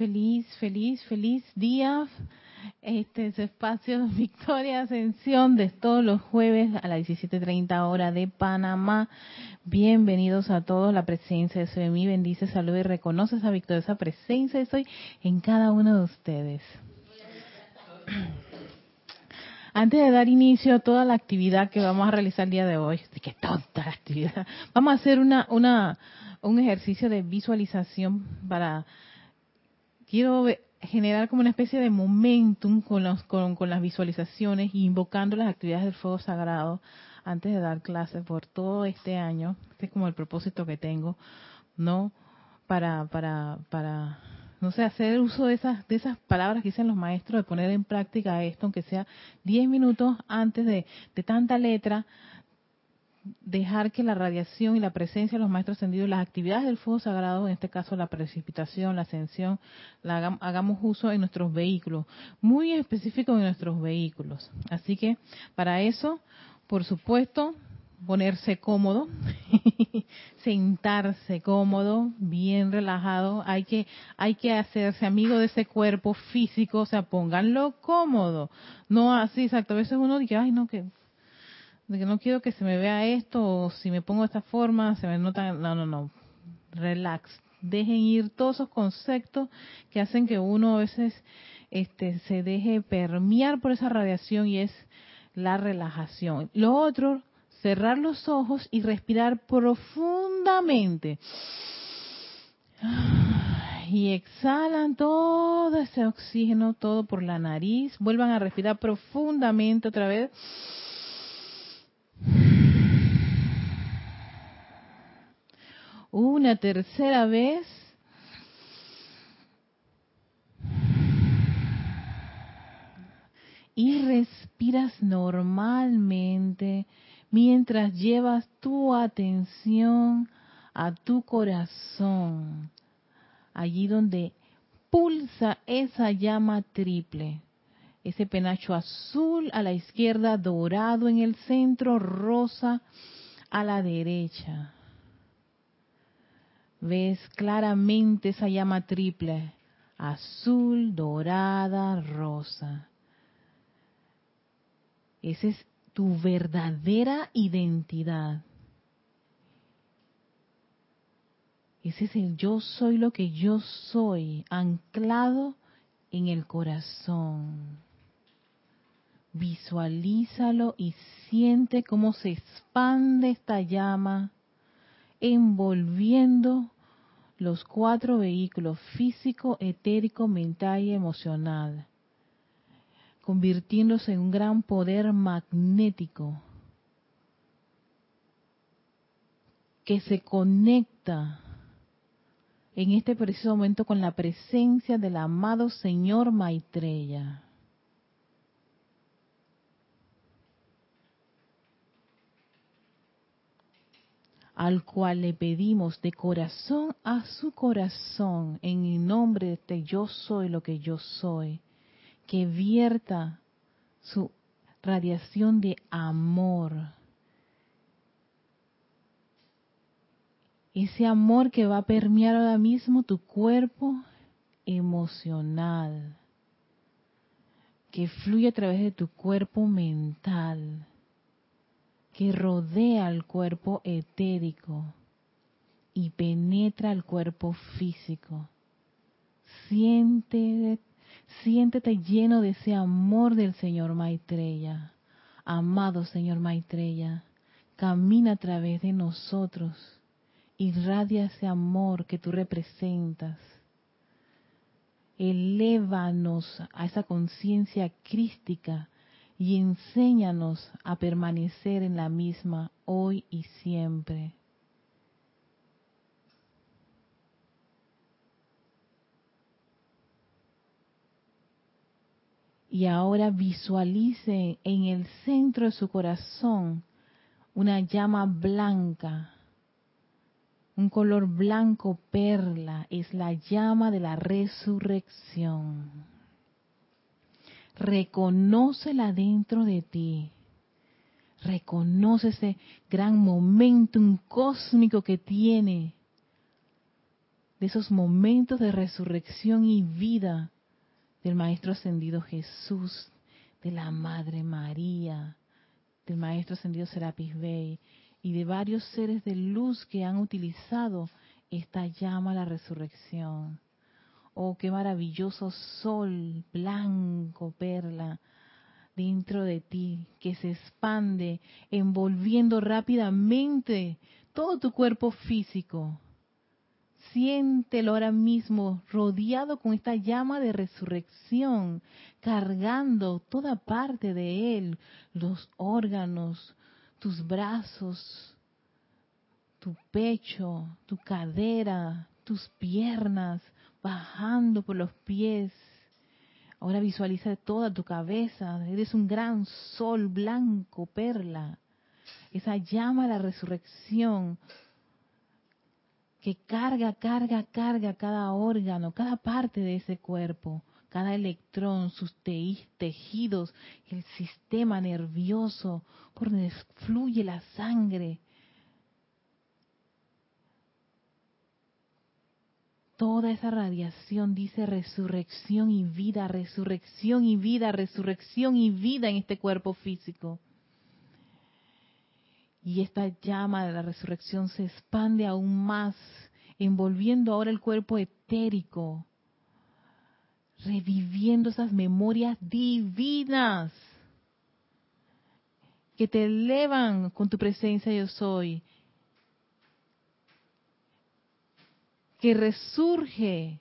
feliz, feliz, feliz día. Este es espacio Victoria Ascensión de todos los jueves a las 17.30 hora de Panamá. Bienvenidos a todos. La presencia de Soy en mí bendice, saluda y reconoce esa victoria, esa presencia de Soy en cada uno de ustedes. Antes de dar inicio a toda la actividad que vamos a realizar el día de hoy, qué tonta la actividad, vamos a hacer una, una, un ejercicio de visualización para quiero generar como una especie de momentum con, los, con, las visualizaciones invocando las actividades del fuego sagrado antes de dar clases por todo este año. Este es como el propósito que tengo, ¿no? Para, para, para, no sé, hacer uso de esas, de esas palabras que dicen los maestros, de poner en práctica esto, aunque sea 10 minutos antes de tanta letra, dejar que la radiación y la presencia de los maestros ascendidos, las actividades del fuego sagrado, en este caso la precipitación, la ascensión, la hagamos uso en nuestros vehículos, muy específico en nuestros vehículos. Así que para eso, por supuesto, ponerse cómodo, sentarse cómodo, bien relajado, hay que hay que hacerse amigo de ese cuerpo físico, o sea, pónganlo cómodo, no así exacto, a veces uno dice, ay no, que de que no quiero que se me vea esto, o si me pongo de esta forma, se me nota, no, no, no, relax, dejen ir todos esos conceptos que hacen que uno a veces este, se deje permear por esa radiación y es la relajación. Lo otro, cerrar los ojos y respirar profundamente. Y exhalan todo ese oxígeno, todo por la nariz. Vuelvan a respirar profundamente otra vez. Una tercera vez. Y respiras normalmente mientras llevas tu atención a tu corazón, allí donde pulsa esa llama triple, ese penacho azul a la izquierda, dorado en el centro, rosa a la derecha ves claramente esa llama triple, azul, dorada, rosa. Esa es tu verdadera identidad. Ese es el yo soy lo que yo soy, anclado en el corazón. Visualízalo y siente cómo se expande esta llama envolviendo los cuatro vehículos físico, etérico, mental y emocional, convirtiéndose en un gran poder magnético que se conecta en este preciso momento con la presencia del amado Señor Maitreya. Al cual le pedimos de corazón a su corazón, en el nombre de este yo soy lo que yo soy, que vierta su radiación de amor. Ese amor que va a permear ahora mismo tu cuerpo emocional, que fluye a través de tu cuerpo mental que rodea al cuerpo etérico y penetra el cuerpo físico. Siente, siéntete lleno de ese amor del Señor Maitreya. Amado Señor Maitreya, camina a través de nosotros, irradia ese amor que tú representas. Elévanos a esa conciencia crística y enséñanos a permanecer en la misma hoy y siempre. Y ahora visualice en el centro de su corazón una llama blanca, un color blanco perla, es la llama de la resurrección reconócela dentro de ti. Reconoce ese gran momentum cósmico que tiene de esos momentos de resurrección y vida del Maestro Ascendido Jesús, de la Madre María, del Maestro Ascendido Serapis Bey y de varios seres de luz que han utilizado esta llama a la resurrección. Oh, qué maravilloso sol blanco, perla, dentro de ti, que se expande, envolviendo rápidamente todo tu cuerpo físico. Siéntelo ahora mismo rodeado con esta llama de resurrección, cargando toda parte de él, los órganos, tus brazos, tu pecho, tu cadera, tus piernas, bajando por los pies. Ahora visualiza toda tu cabeza. Eres un gran sol blanco, perla. Esa llama de la resurrección que carga, carga, carga cada órgano, cada parte de ese cuerpo, cada electrón, sus tejidos, el sistema nervioso, por donde fluye la sangre, toda esa radiación dice resurrección y vida, resurrección y vida, resurrección y vida en este cuerpo físico. Y esta llama de la resurrección se expande aún más, envolviendo ahora el cuerpo etérico, reviviendo esas memorias divinas que te elevan con tu presencia yo soy, que resurge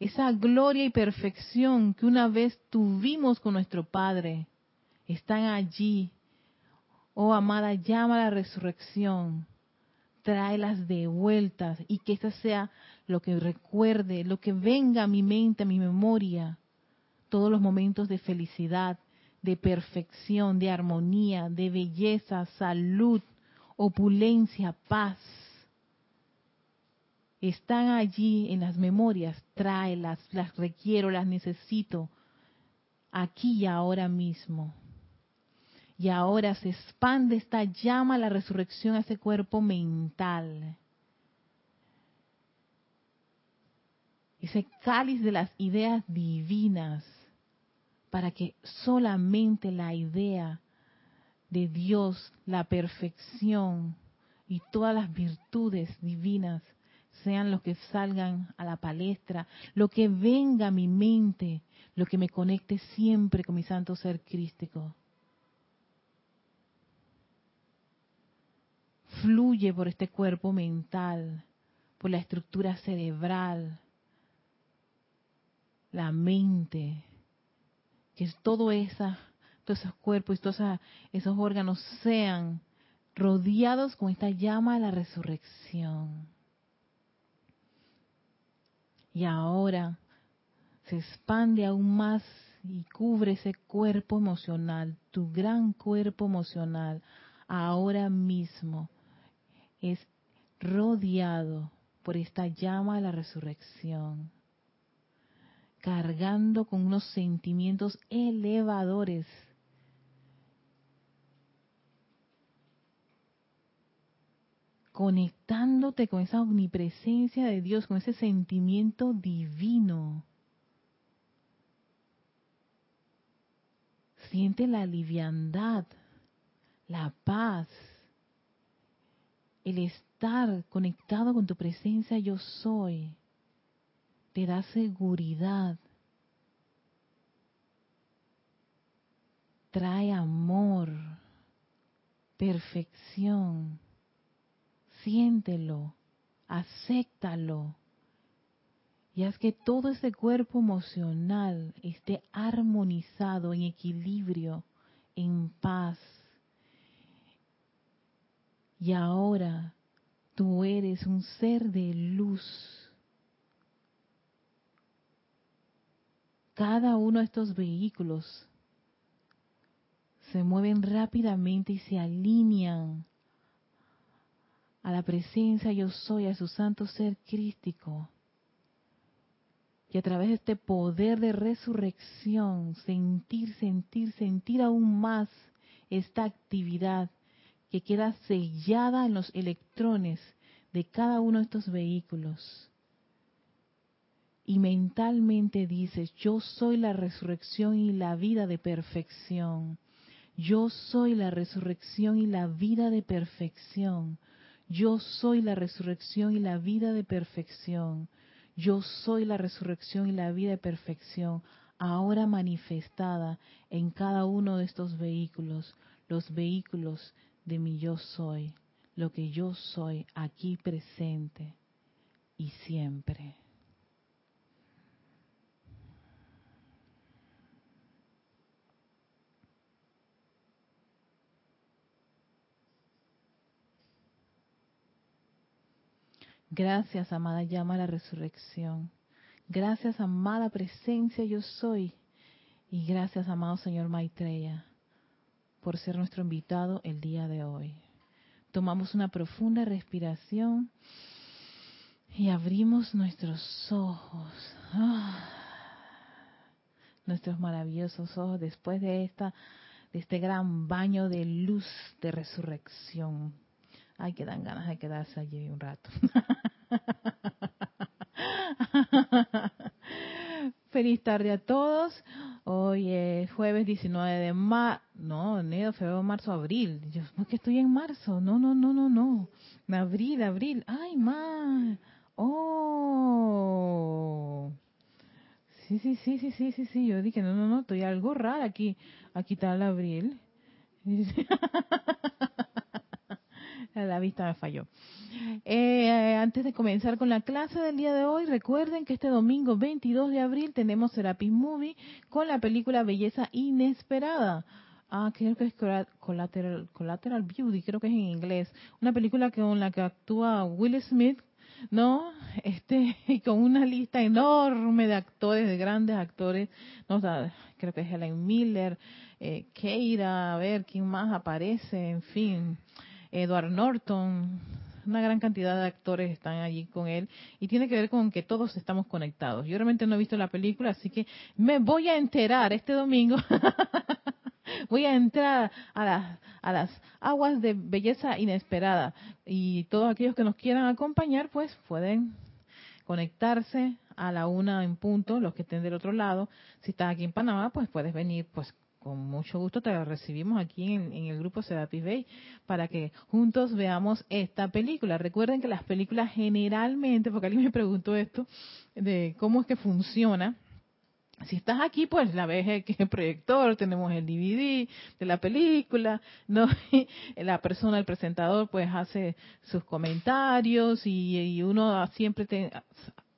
esa gloria y perfección que una vez tuvimos con nuestro Padre. Están allí. Oh amada, llama a la resurrección. Tráelas de vueltas y que esa sea lo que recuerde, lo que venga a mi mente, a mi memoria. Todos los momentos de felicidad, de perfección, de armonía, de belleza, salud, opulencia, paz están allí en las memorias, tráelas, las requiero, las necesito, aquí y ahora mismo. Y ahora se expande esta llama la resurrección a ese cuerpo mental. Ese cáliz de las ideas divinas, para que solamente la idea de Dios, la perfección y todas las virtudes divinas sean los que salgan a la palestra, lo que venga a mi mente, lo que me conecte siempre con mi santo ser crístico. Fluye por este cuerpo mental, por la estructura cerebral, la mente, que todo esa, todos esos cuerpos y todos esos órganos sean rodeados con esta llama de la resurrección. Y ahora se expande aún más y cubre ese cuerpo emocional, tu gran cuerpo emocional, ahora mismo. Es rodeado por esta llama de la resurrección, cargando con unos sentimientos elevadores conectándote con esa omnipresencia de Dios, con ese sentimiento divino. Siente la liviandad, la paz, el estar conectado con tu presencia yo soy. Te da seguridad. Trae amor, perfección siéntelo, acéptalo y haz que todo ese cuerpo emocional esté armonizado, en equilibrio, en paz. Y ahora tú eres un ser de luz. Cada uno de estos vehículos se mueven rápidamente y se alinean a la presencia yo soy, a su santo ser crístico. Y a través de este poder de resurrección, sentir, sentir, sentir aún más esta actividad que queda sellada en los electrones de cada uno de estos vehículos. y mentalmente dices, yo soy la resurrección y la vida de perfección. Yo soy la resurrección y la vida de perfección. Yo soy la resurrección y la vida de perfección. Yo soy la resurrección y la vida de perfección, ahora manifestada en cada uno de estos vehículos, los vehículos de mi yo soy, lo que yo soy aquí presente y siempre. Gracias, amada llama a la resurrección. Gracias, amada presencia yo soy. Y gracias, amado Señor Maitreya, por ser nuestro invitado el día de hoy. Tomamos una profunda respiración y abrimos nuestros ojos. Ah, nuestros maravillosos ojos después de esta de este gran baño de luz de resurrección. Ay, que dan ganas de quedarse allí un rato. Feliz tarde a todos. Hoy es jueves 19 de marzo. No, enero, febrero, marzo, abril. Yo, ¿por qué estoy en marzo? No, no, no, no, no. Abril, abril. Ay, ma. Oh. Sí, sí, sí, sí, sí, sí, sí. Yo dije, no, no, no, estoy algo raro aquí. Aquí está el abril. la vista me falló. Eh, antes de comenzar con la clase del día de hoy, recuerden que este domingo 22 de abril tenemos Serapis Movie con la película Belleza Inesperada. Ah, creo que es Collateral, Beauty, creo que es en inglés. Una película con la que actúa Will Smith, ¿no? Este, y con una lista enorme de actores, de grandes actores, no, creo que es Helen Miller, eh, Keira, a ver quién más aparece, en fin. Edward Norton, una gran cantidad de actores están allí con él y tiene que ver con que todos estamos conectados. Yo realmente no he visto la película, así que me voy a enterar este domingo. voy a entrar a las, a las aguas de belleza inesperada y todos aquellos que nos quieran acompañar, pues pueden conectarse a la una en punto, los que estén del otro lado. Si estás aquí en Panamá, pues puedes venir pues con mucho gusto te recibimos aquí en, el grupo Serapis Bay para que juntos veamos esta película. Recuerden que las películas generalmente, porque alguien me preguntó esto, de cómo es que funciona. Si estás aquí, pues la ves en el proyector, tenemos el DVD de la película, ¿no? la persona, el presentador, pues hace sus comentarios y, y uno siempre te,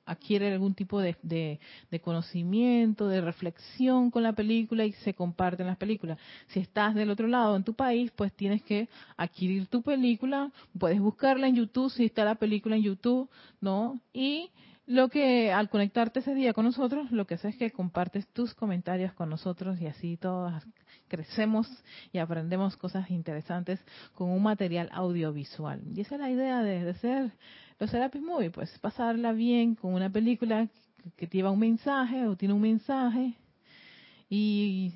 adquiere algún tipo de, de, conocimiento, de reflexión con la película y se comparten las películas. Si estás del otro lado, en tu país, pues tienes que adquirir tu película, puedes buscarla en YouTube, si está la película en YouTube, ¿no? Y lo que al conectarte ese día con nosotros, lo que haces es que compartes tus comentarios con nosotros y así todos crecemos y aprendemos cosas interesantes con un material audiovisual. Y esa es la idea de, de ser los Serapis Movie, pues pasarla bien con una película que, lleva un mensaje o tiene un mensaje y,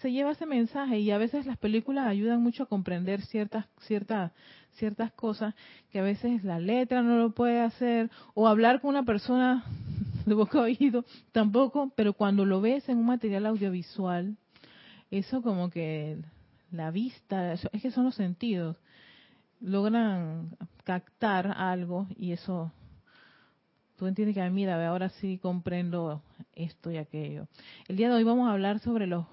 se lleva ese mensaje. Y a veces las películas ayudan mucho a comprender ciertas ciertas ciertas cosas que a veces la letra no lo puede hacer o hablar con una persona de boca oído tampoco pero cuando lo ves en un material audiovisual eso como que la vista es que son los sentidos logran captar algo y eso tú entiendes que mira ahora sí comprendo esto y aquello. El día de hoy vamos a hablar sobre los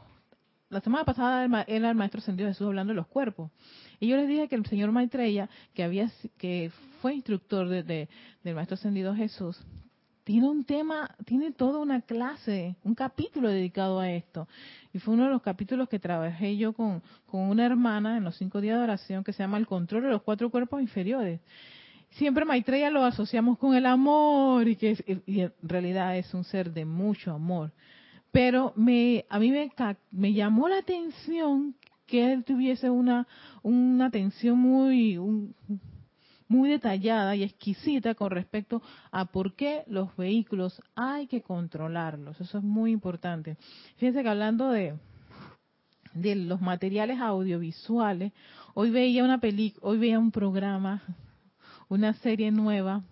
la semana pasada era el maestro Sendido Jesús hablando de los cuerpos. Y yo les dije que el señor Maitreya que había que fue instructor de, del maestro Sendido Jesús tiene un tema, tiene toda una clase, un capítulo dedicado a esto. Y fue uno de los capítulos que trabajé yo con, con una hermana en los cinco días de oración que se llama El control de los cuatro cuerpos inferiores. Siempre Maitreya lo asociamos con el amor y que en realidad es un ser de mucho amor. Pero me, a mí me, me llamó la atención que él tuviese una, una atención muy, un, muy detallada y exquisita con respecto a por qué los vehículos hay que controlarlos. Eso es muy importante. Fíjense que hablando de, de los materiales audiovisuales, hoy veía una película, hoy veía un programa, una serie nueva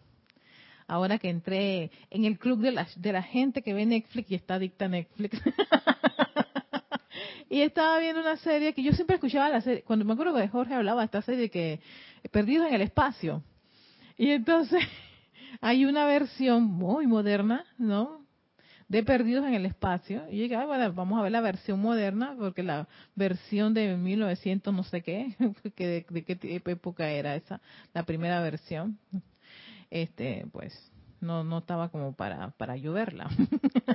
ahora que entré en el club de la, de la gente que ve Netflix y está adicta a Netflix. y estaba viendo una serie que yo siempre escuchaba la serie, cuando me acuerdo que Jorge hablaba de esta serie que Perdidos en el Espacio. Y entonces hay una versión muy moderna, ¿no? de Perdidos en el Espacio. Y dije, bueno, vamos a ver la versión moderna, porque la versión de 1900 no sé qué, que de, qué época era esa, la primera versión, este, pues no no estaba como para para lloverla.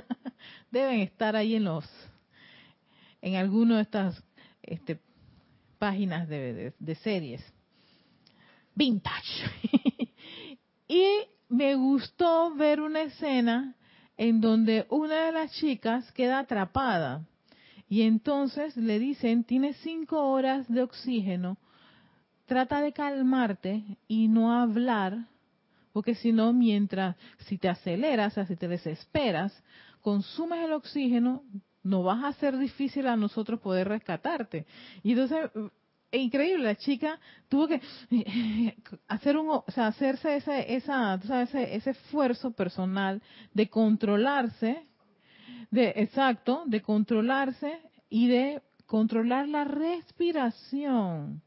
Deben estar ahí en los en alguno de estas este, páginas de, series vintage. y me gustó ver una escena en donde una de las chicas queda atrapada y entonces le dicen, tienes cinco horas de oxígeno, trata de calmarte y no hablar, porque si no, mientras, si te aceleras, o si te desesperas, consumes el oxígeno, no vas a ser difícil a nosotros poder rescatarte. Y entonces e increíble, la chica tuvo que hacer un, o sea, hacerse ese, esa, ese, ese esfuerzo personal de controlarse, de, exacto, de controlarse y de controlar la respiración.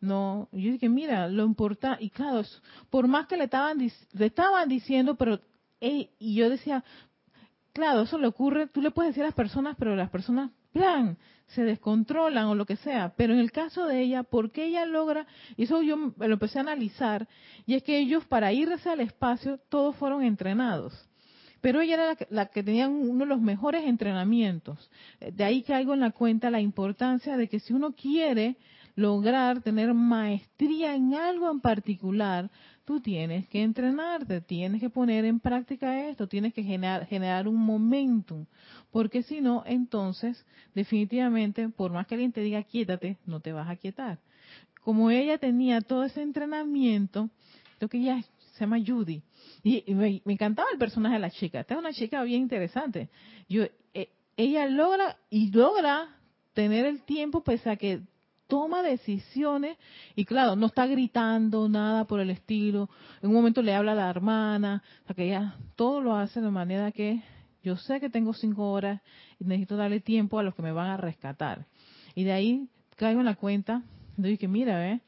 No, yo dije, mira, lo importante, y claro, por más que le estaban, le estaban diciendo, pero, y yo decía, claro, eso le ocurre, tú le puedes decir a las personas, pero las personas, plan, se descontrolan o lo que sea, pero en el caso de ella, ¿por qué ella logra? Y eso yo lo empecé a analizar, y es que ellos para irse al espacio todos fueron entrenados. Pero ella era la que, tenía uno de los mejores entrenamientos. De ahí caigo en la cuenta la importancia de que si uno quiere lograr tener maestría en algo en particular, tú tienes que entrenarte, tienes que poner en práctica esto, tienes que generar, generar un momentum, porque si no, entonces, definitivamente, por más que alguien te diga quiétate, no te vas a quietar. Como ella tenía todo ese entrenamiento, lo que ella se llama Judy, y, me, encantaba el personaje de la chica, esta es una chica bien interesante. Yo, eh, ella logra y logra tener el tiempo pese a que toma decisiones y claro, no está gritando nada por el estilo. En un momento le habla a la hermana, o sea que ella todo lo hace de manera que yo sé que tengo cinco horas y necesito darle tiempo a los que me van a rescatar. Y de ahí caigo en la cuenta de que mira, ¿eh?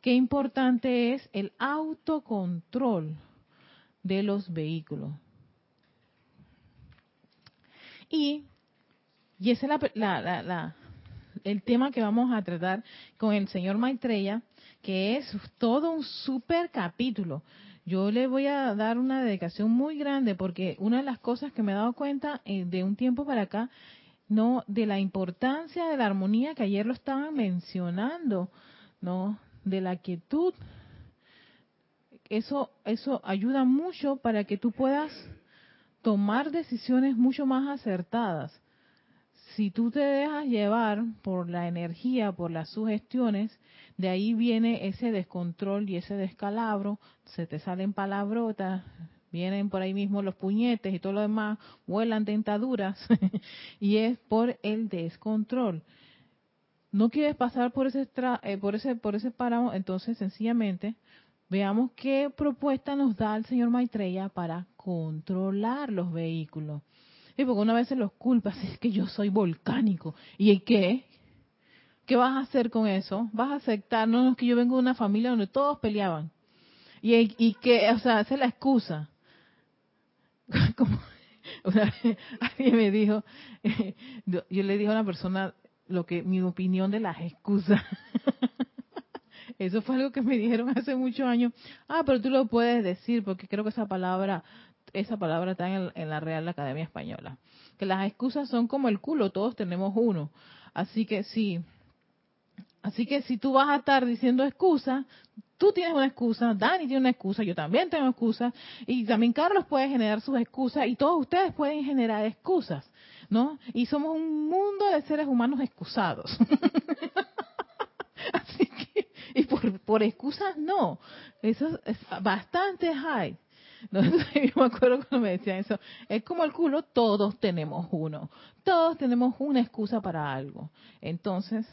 qué importante es el autocontrol de los vehículos. Y, y esa es la, la, la el tema que vamos a tratar con el señor Maitreya, que es todo un super capítulo. Yo le voy a dar una dedicación muy grande porque una de las cosas que me he dado cuenta eh, de un tiempo para acá, no de la importancia de la armonía que ayer lo estaban mencionando, no de la quietud. Eso eso ayuda mucho para que tú puedas tomar decisiones mucho más acertadas si tú te dejas llevar por la energía, por las sugestiones, de ahí viene ese descontrol y ese descalabro, se te salen palabrotas, vienen por ahí mismo los puñetes y todo lo demás, vuelan tentaduras, y es por el descontrol. No quieres pasar por ese, eh, por ese, por ese páramo, entonces sencillamente veamos qué propuesta nos da el señor Maitreya para controlar los vehículos. Y porque una vez se los culpa, es que yo soy volcánico. ¿Y qué? ¿Qué vas a hacer con eso? ¿Vas a aceptar? No, es que yo vengo de una familia donde todos peleaban. Y, y que, o sea, esa es la excusa. Como, alguien me dijo, yo, le dije a una persona lo que mi opinión de las excusas. Eso fue algo que me dijeron hace muchos años. Ah, pero tú lo puedes decir porque creo que esa palabra esa palabra está en, la Real Academia Española. Que las excusas son como el culo, todos tenemos uno. Así que sí. Así que si tú vas a estar diciendo excusas, tú tienes una excusa, Dani tiene una excusa, yo también tengo excusa, y también Carlos puede generar sus excusas, y todos ustedes pueden generar excusas, ¿no? Y somos un mundo de seres humanos excusados. Así que, y por, por excusas no, eso es bastante high. yo me acuerdo cuando me decían eso. Es como el culo, todos tenemos uno. Todos tenemos una excusa para algo. Entonces,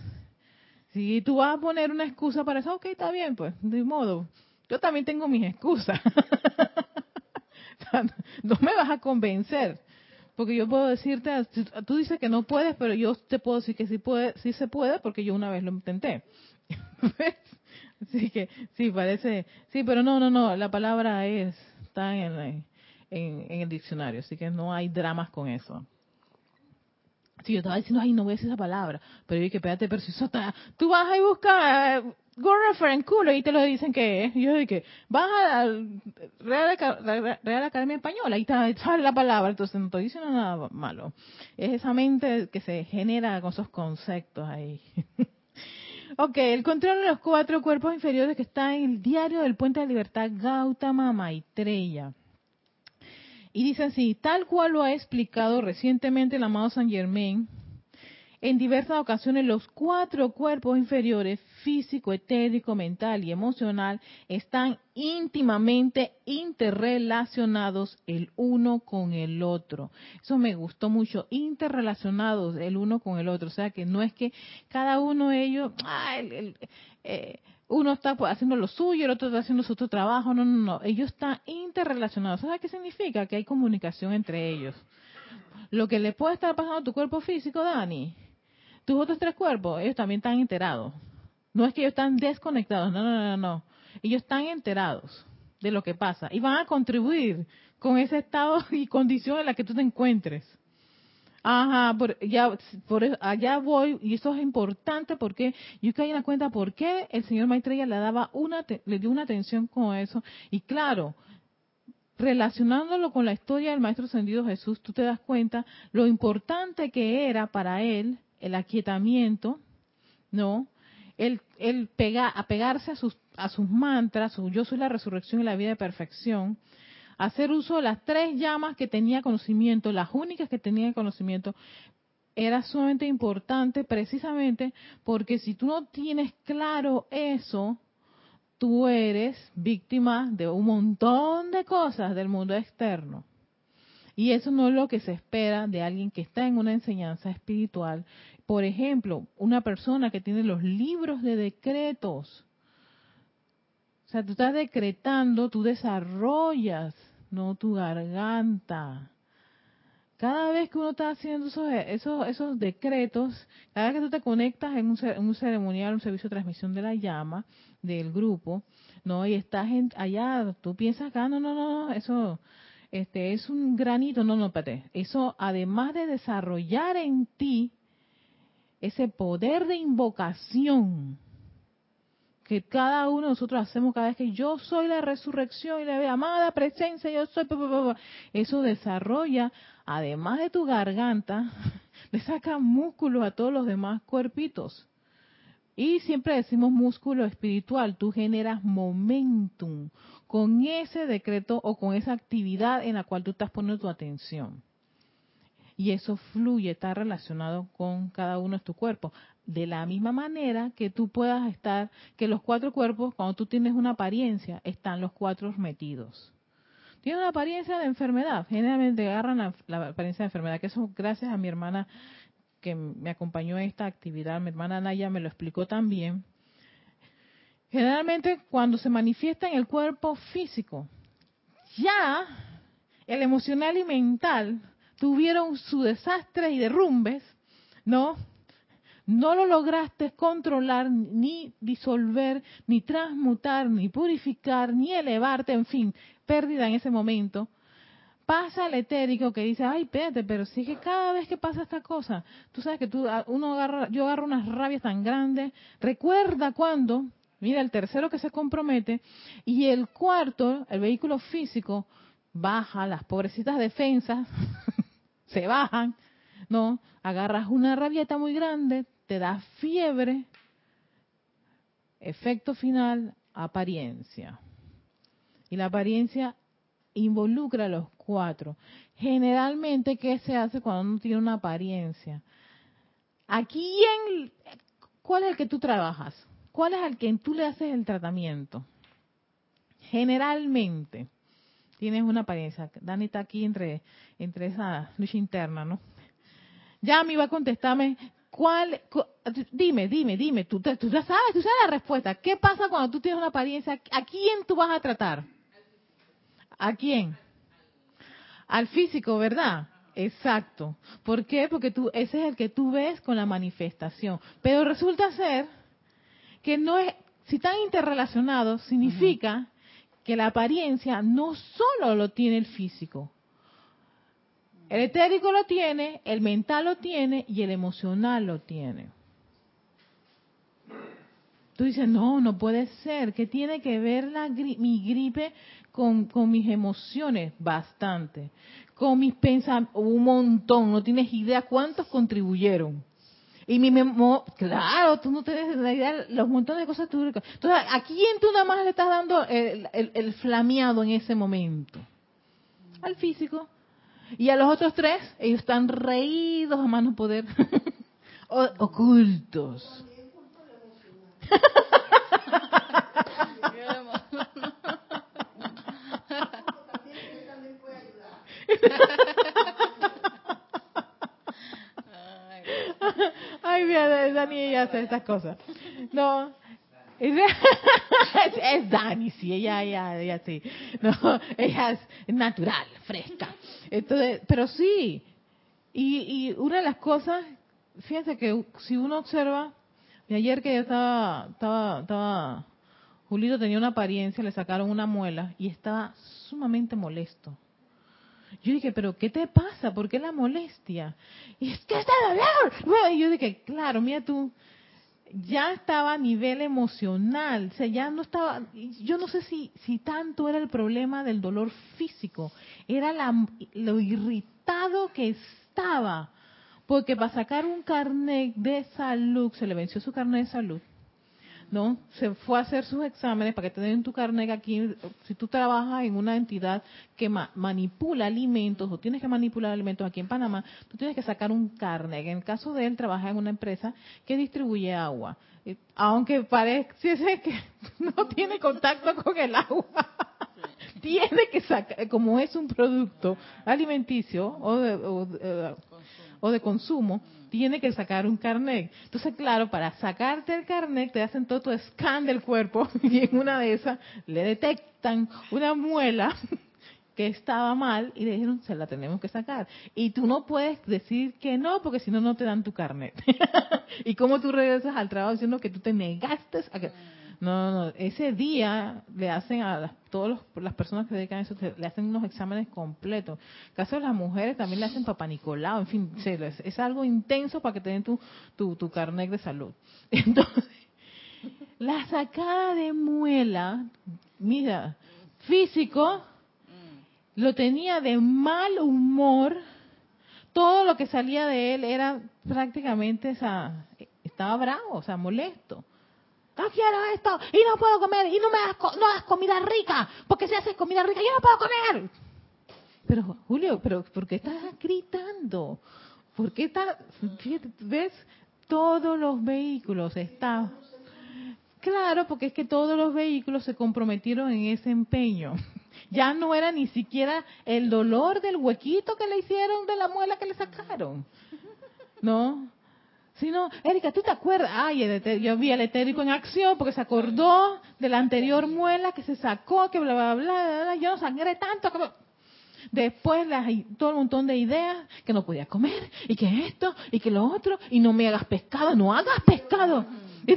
si tú vas a poner una excusa para eso, ok, está bien, pues, de modo. Yo también tengo mis excusas. no me vas a convencer. Porque yo puedo decirte, tú dices que no puedes, pero yo te puedo decir que sí, puede, sí se puede porque yo una vez lo intenté. Así que sí, parece, sí, pero no, no, no, la palabra es, está en, en, el diccionario, así que no hay dramas con eso. Sí, yo estaba diciendo, ay, no voy a decir esa palabra, pero yo dije, espérate, pero si eso está, tú vas a buscar uh, Go culo y te lo dicen que es. yo dije, vas a Real, Real, Academia Española y está, sale la palabra, entonces no estoy diciendo nada malo. Es esa mente que se genera con esos conceptos ahí. Ok, el control de los cuatro cuerpos inferiores que está en el diario del Puente de Libertad Gautama Maitreya. Y dice así, tal cual lo ha explicado recientemente el amado San Germain, en diversas ocasiones los cuatro cuerpos inferiores, físico, etérico, mental y emocional, están íntimamente interrelacionados el uno con el otro. Eso me gustó mucho, interrelacionados el uno con el otro. O sea que no es que cada uno de ellos, eh, uno está haciendo lo suyo, el otro está haciendo su otro trabajo. No, no, no. Ellos están interrelacionados. ¿Sabes qué significa? Que hay comunicación entre ellos. Lo que le puede estar pasando a tu cuerpo físico, Dani, tus otros tres cuerpos, ellos también están enterados. No es que ellos están desconectados, no, no, no, no. Ellos están enterados de lo que pasa y van a contribuir con ese estado y condición en la que tú te encuentres. Ajá, por, ya, por allá voy, y eso es importante porque yo caí en la cuenta por qué el señor Maitreya le daba una, le dio una atención con eso. Y claro, relacionándolo con la historia del Maestro Ascendido Jesús, tú te das cuenta lo importante que era para él el aquietamiento, ¿no? El, el pegar, apegarse a sus, a sus mantras, su yo soy la resurrección y la vida de perfección, hacer uso de las tres llamas que tenía conocimiento, las únicas que tenía conocimiento, era sumamente importante precisamente porque si tú no tienes claro eso, tú eres víctima de un montón de cosas del mundo externo. Y eso no es lo que se espera de alguien que está en una enseñanza espiritual por ejemplo, una persona que tiene los libros de decretos. O sea, tú estás decretando, tú desarrollas, no tu garganta. Cada vez que uno está haciendo esos, esos, esos decretos, cada vez que tú te conectas en un, un ceremonial, un servicio de transmisión de la llama del grupo, no, y estás allá, tú piensas acá, no, no, no, eso este, es un granito, no, no, espérate. Eso, además de desarrollar en ti ese poder de invocación que cada uno de nosotros hacemos cada vez que yo soy la resurrección y la amada presencia, yo soy, eso desarrolla, además de tu garganta, le saca músculo a todos los demás cuerpitos. Y siempre decimos músculo espiritual, tú generas momentum con ese decreto o con esa actividad en la cual tú estás poniendo tu atención y eso fluye, está relacionado con cada uno de tus cuerpos. De la misma manera que tú puedas estar, que los cuatro cuerpos, cuando tú tienes una apariencia, están los cuatro metidos. Tienes una apariencia de enfermedad, generalmente agarran la, apariencia de enfermedad, que eso gracias a mi hermana que me acompañó en esta actividad, mi hermana Naya me lo explicó también. Generalmente cuando se manifiesta en el cuerpo físico, ya el emocional y mental tuvieron su desastre y derrumbes, ¿no? No lo lograste controlar, ni disolver, ni transmutar, ni purificar, ni elevarte, en fin, pérdida en ese momento. Pasa el etérico que dice, ay, espérate, pero sí que cada vez que pasa esta cosa, tú sabes que tú, uno agarra, yo agarro unas rabias tan grandes. Recuerda cuando, mira, el tercero que se compromete, y el cuarto, el vehículo físico, baja las pobrecitas defensas se bajan, ¿no? Agarras una rabieta muy grande, te da fiebre, efecto final, apariencia. Y la apariencia involucra a los cuatro. Generalmente, ¿qué se hace cuando uno tiene una apariencia? ¿A quién, cuál es el que tú trabajas? ¿Cuál es al que tú le haces el tratamiento? Generalmente, tienes una apariencia. Dani está aquí entre, entre esa lucha interna, ¿no? Ya me iba a contestarme, ¿cuál? dime, dime, dime, tú, tú ya sabes, tú sabes la respuesta. ¿Qué pasa cuando tú tienes una apariencia? ¿A quién tú vas a tratar? ¿A quién? al físico, ¿verdad? Exacto. ¿Por qué? Porque tú, ese es el que tú ves con la manifestación. Pero resulta ser que no es, si están interrelacionados, significa que la apariencia no solo lo tiene el físico. El etérico lo tiene, el mental lo tiene y el emocional lo tiene. Tú dices, no, no puede ser. ¿Qué tiene que ver la mi gripe con, con, mis emociones? Bastante. Con mis pensamientos, un montón. No tienes idea cuántos contribuyeron. Y mi memo, claro, tú no tienes idea los montones de cosas. Tú, entonces, ¿a quién tú nada más le estás dando el, el, flameado en ese momento? Al físico. Y a los otros tres, ellos están reídos a mano poder, ocultos. Ay, mira, Dani hace estas cosas. No, es, es, Dani, sí, ella, ella, ella sí. No, ella es natural, fresca. Entonces, pero sí. Y, y una de las cosas, fíjense que si uno observa y ayer que yo estaba, estaba, estaba, Julito tenía una apariencia, le sacaron una muela y estaba sumamente molesto. Yo dije, pero ¿qué te pasa? ¿Por qué la molestia? Y es que está dolor. Y yo dije, claro, mira tú, ya estaba a nivel emocional, o sea, ya no estaba, yo no sé si, si tanto era el problema del dolor físico, era la, lo irritado que estaba porque para sacar un carnet de salud, se le venció su carnet de salud, ¿no? Se fue a hacer sus exámenes para que te den tu carnet aquí. Si tú trabajas en una entidad que manipula alimentos o tienes que manipular alimentos aquí en Panamá, tú tienes que sacar un carnet. En el caso de él, trabaja en una empresa que distribuye agua. Aunque parece que no tiene contacto con el agua. Tiene que sacar, como es un producto alimenticio o, de, o de consumo, tiene que sacar un carnet. Entonces, claro, para sacarte el carnet te hacen todo tu scan del cuerpo y en una de esas le detectan una muela que estaba mal y le dijeron, se la tenemos que sacar. Y tú no puedes decir que no, porque si no, no te dan tu carnet. ¿Y cómo tú regresas al trabajo diciendo que tú te negaste a que... No, no, ese día le hacen a todas las personas que dedican a eso, le hacen unos exámenes completos. En caso de las mujeres también le hacen papá Nicolau, en fin, es, algo intenso para que te den tu, tu, tu carnet de salud. Entonces, la sacada de muela, mira, físico, lo tenía de mal humor, todo lo que salía de él era prácticamente, esa, estaba bravo, o sea, molesto no quiero esto y no puedo comer y no me das, no das comida rica, porque si haces comida rica yo no puedo comer. Pero Julio, pero ¿por qué estás gritando? ¿Por qué estás, ves, todos los vehículos están... Claro, porque es que todos los vehículos se comprometieron en ese empeño. Ya no era ni siquiera el dolor del huequito que le hicieron de la muela que le sacaron. ¿No? Sino, Erika, ¿tú te acuerdas? Ay, yo vi al etérico en acción porque se acordó de la anterior muela que se sacó, que bla, bla, bla, bla, yo no sangré tanto. Después todo un montón de ideas que no podía comer y que esto y que lo otro y no me hagas pescado, no hagas pescado. Y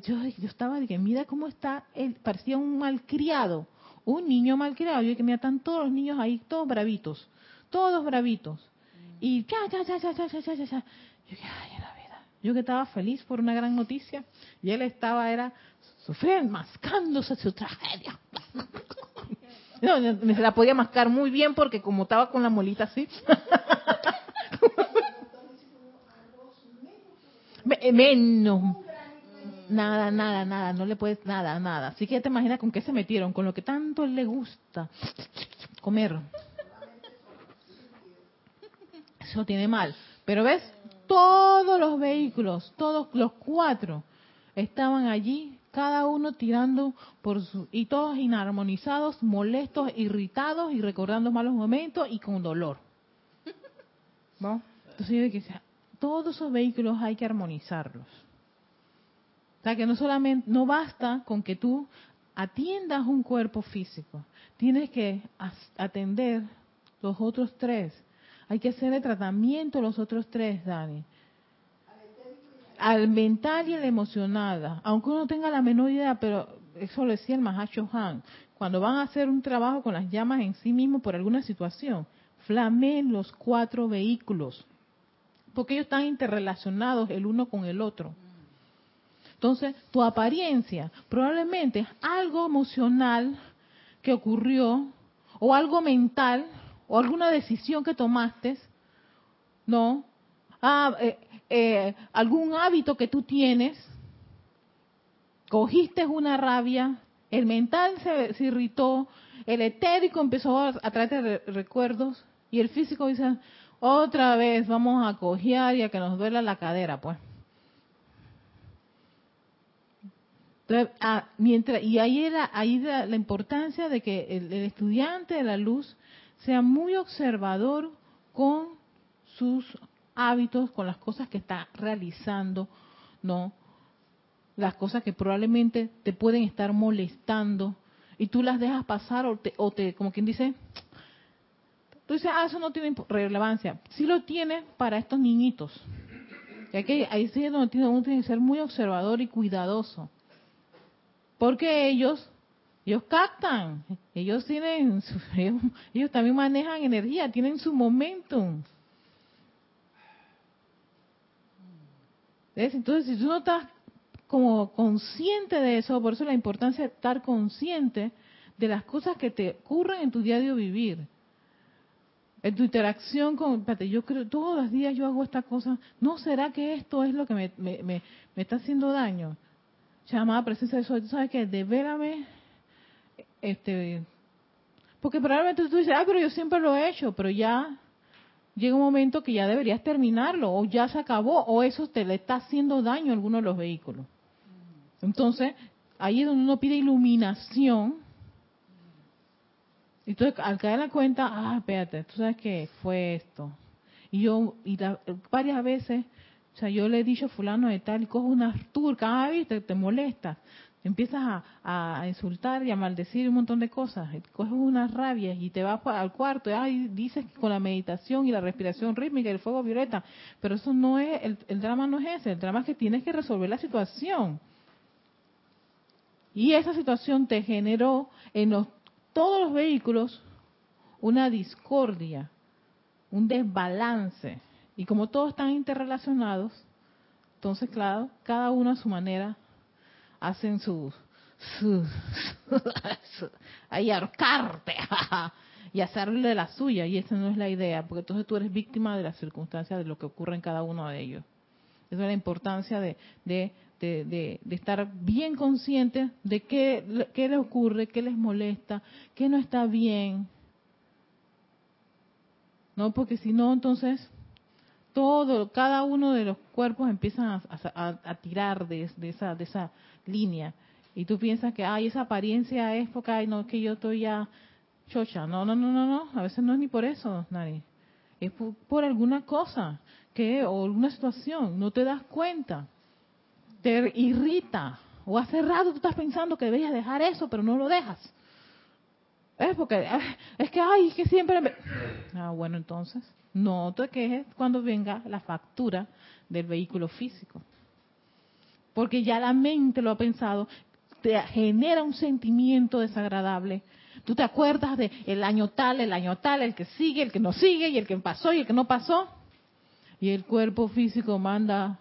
yo, yo estaba que mira cómo está, él parecía un malcriado, un niño malcriado. Yo dije, mira, están todos los niños ahí, todos bravitos, todos bravitos. Y ya, ya, ya, ya, ya, ya, ya, ya. Yo dije, ay, la vida. Yo que estaba feliz por una gran noticia y él estaba, era, sufriendo, mascándose su tragedia. No, se la podía mascar muy bien porque como estaba con la molita así. Menos. Nada, nada, nada, no le puedes, nada, nada. Así que ya te imaginas con qué se metieron, con lo que tanto le gusta comer. Eso tiene mal. Pero ves, todos los vehículos, todos los cuatro, estaban allí, cada uno tirando por su... y todos inarmonizados, molestos, irritados y recordando malos momentos y con dolor. ¿No? Entonces yo dije, todos esos vehículos hay que armonizarlos. O sea que no solamente, no basta con que tú atiendas un cuerpo físico, tienes que atender los otros tres. Hay que hacer el tratamiento los otros tres, Dani. Al mental y al emocional. Aunque uno tenga la menor idea, pero eso lo decía el Mahacho Han. Cuando van a hacer un trabajo con las llamas en sí mismo por alguna situación, flamen los cuatro vehículos. Porque ellos están interrelacionados el uno con el otro. Entonces, tu apariencia probablemente es algo emocional que ocurrió, o algo mental, o alguna decisión que tomaste, ¿no? Ah, eh, eh, algún hábito que tú tienes, cogiste una rabia, el mental se, irritó, el etérico empezó a, traer recuerdos y el físico dice, otra vez vamos a cojear y a que nos duela la cadera, pues. Ah, mientras, y ahí era ahí la, importancia de que el, estudiante de la luz sea muy observador con sus hábitos, con las cosas que está realizando, ¿no? Las cosas que probablemente te pueden estar molestando y tú las dejas pasar o te, o te como quien dice, tú dices, ah, eso no tiene relevancia. Sí lo tiene para estos niñitos. que ahí sí es donde uno tiene que ser muy observador y cuidadoso porque ellos, ellos captan, ellos tienen, ellos, también manejan energía, tienen su momentum. Entonces, si tú no estás como consciente de eso, por eso la importancia de estar consciente de las cosas que te ocurren en tu diario vivir. En tu interacción con, espérate, yo creo, todos los días yo hago esta cosa, ¿no será que esto es lo que me, me, me está haciendo daño? llamada presencia de eso, sabes que devélame, este, porque probablemente tú dices, ah, pero yo siempre lo he hecho, pero ya llega un momento que ya deberías terminarlo, o ya se acabó, o eso te le está haciendo daño a alguno de los vehículos. Entonces, ahí es donde uno pide iluminación. Y entonces, al caer en la cuenta, ah, espérate, tú sabes que fue esto. Y yo, y varias veces, o sea, yo le he dicho a fulano de tal y cojo una turca, ah, viste, te molesta. Empiezas a, insultar y a maldecir un montón de cosas. Coges unas rabias y te vas al cuarto y dices con la meditación y la respiración rítmica y el fuego violeta. Pero eso no es, el, drama no es ese. El drama es que tienes que resolver la situación. Y esa situación te generó en los, todos los vehículos una discordia, un desbalance. Y como todos están interrelacionados, entonces, claro, cada uno a su manera hacen sus, sus, ahí ahorcarte y hacerle la suya. Y esa no es la idea, porque entonces tú eres víctima de las circunstancias de lo que ocurre en cada uno de ellos. Esa es la importancia de, de, de, de, estar bien consciente de qué, qué les ocurre, qué les molesta, qué no está bien. No, porque si no, entonces todo, cada uno de los cuerpos empiezan a, tirar de, esa, de esa línea. Y tú piensas que, ay, esa apariencia es porque, ay, no, que yo estoy ya chocha. No, no, no, no, no. A veces no es ni por eso, nadie. Es por, alguna cosa que, o alguna situación, no te das cuenta. Te irrita. O hace rato tú estás pensando que debías dejar eso, pero no lo dejas. Es porque, es que, ay, es que siempre me... Ah, bueno, entonces no te quejes cuando venga la factura del vehículo físico. Porque ya la mente lo ha pensado, te genera un sentimiento desagradable. Tú te acuerdas de el año tal, el año tal, el que sigue, el que no sigue, y el que pasó y el que no pasó. Y el cuerpo físico manda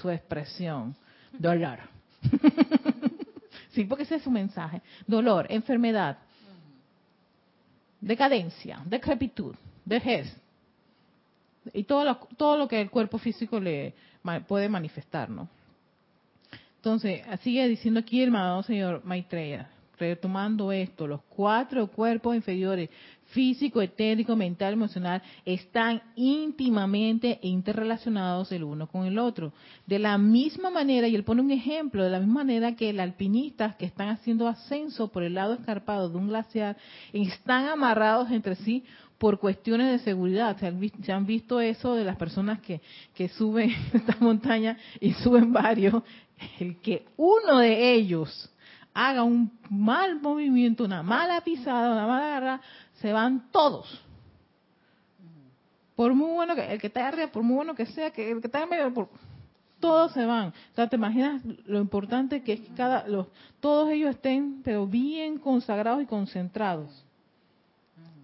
su expresión, dolor. sí, porque ese es su mensaje. Dolor, enfermedad, decadencia, decrepitud, vejez, y todo lo, todo lo que el cuerpo físico le puede manifestar, ¿no? Entonces, sigue diciendo aquí el amado señor Maitreya, retomando esto, los cuatro cuerpos inferiores, físico, etérico, mental, emocional, están íntimamente interrelacionados el uno con el otro. De la misma manera, y él pone un ejemplo, de la misma manera que los alpinistas que están haciendo ascenso por el lado escarpado de un glaciar, están amarrados entre sí por cuestiones de seguridad. Se han, visto, eso de las personas que, que suben esta montaña y suben varios. El que uno de ellos haga un mal movimiento, una mala pisada, una mala agarra, se van todos. por muy bueno que el que está arriba, por muy bueno que sea, que el que está en medio, por, todos se van. O sea, te imaginas lo importante que es que cada, los, todos ellos estén, pero bien consagrados y concentrados.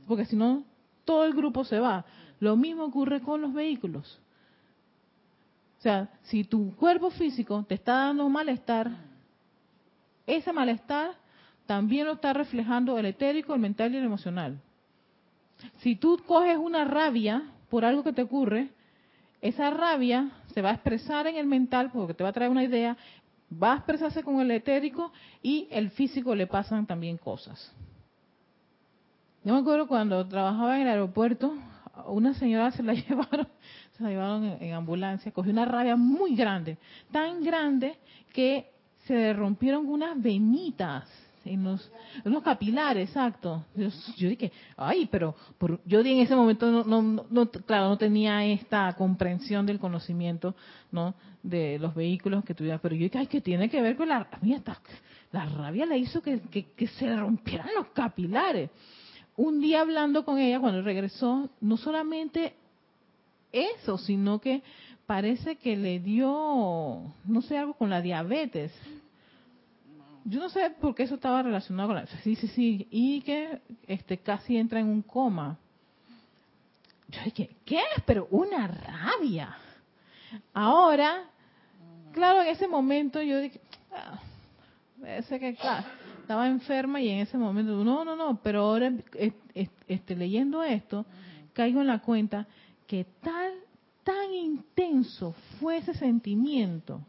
Porque si no, todo el grupo se va. Lo mismo ocurre con los vehículos. O sea, si tu cuerpo físico te está dando malestar, ese malestar también lo está reflejando el etérico, el mental y el emocional. Si tú coges una rabia por algo que te ocurre, esa rabia se va a expresar en el mental porque te va a traer una idea, va a expresarse con el etérico y el físico le pasan también cosas. Yo me acuerdo cuando trabajaba en el aeropuerto, una señora se la llevaron, se la llevaron en, ambulancia, cogió una rabia muy grande, tan grande que se rompieron unas venitas en los, en capilares, exacto. Yo, dije, ay, pero yo en ese momento no, claro, no tenía esta comprensión del conocimiento, ¿no? De los vehículos que tuviera, pero yo dije, ay, que tiene que ver con la, mira, la rabia le hizo que, que se rompieran los capilares. Un día hablando con ella, cuando regresó, no solamente eso, sino que parece que le dio, no sé, algo con la diabetes yo no sé por qué eso estaba relacionado con la... Sí, sí, sí. Y que este casi entra en un coma. Yo dije, ¿qué? Pero una rabia. Ahora, claro, en ese momento yo dije, ah, que estaba enferma y en ese momento, no, no, no, pero ahora este, leyendo esto, caigo en la cuenta que tal, tan intenso fue ese sentimiento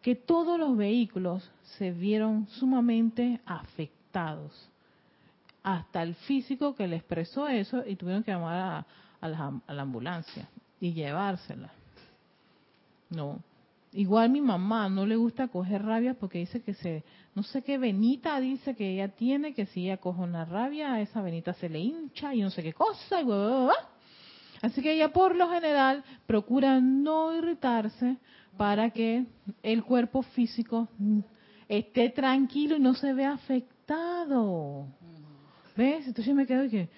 que todos los vehículos se vieron sumamente afectados. Hasta el físico que le expresó eso y tuvieron que llamar a, la, ambulancia y llevársela. No. Igual mi mamá no le gusta coger rabia porque dice que se, no sé qué venita dice que ella tiene, que si ella coge una rabia, esa venita se le hincha y no sé qué cosa, y Así que ella por lo general procura no irritarse para que el cuerpo físico esté tranquilo y no se vea afectado. ¿Ves? Entonces yo me quedo que,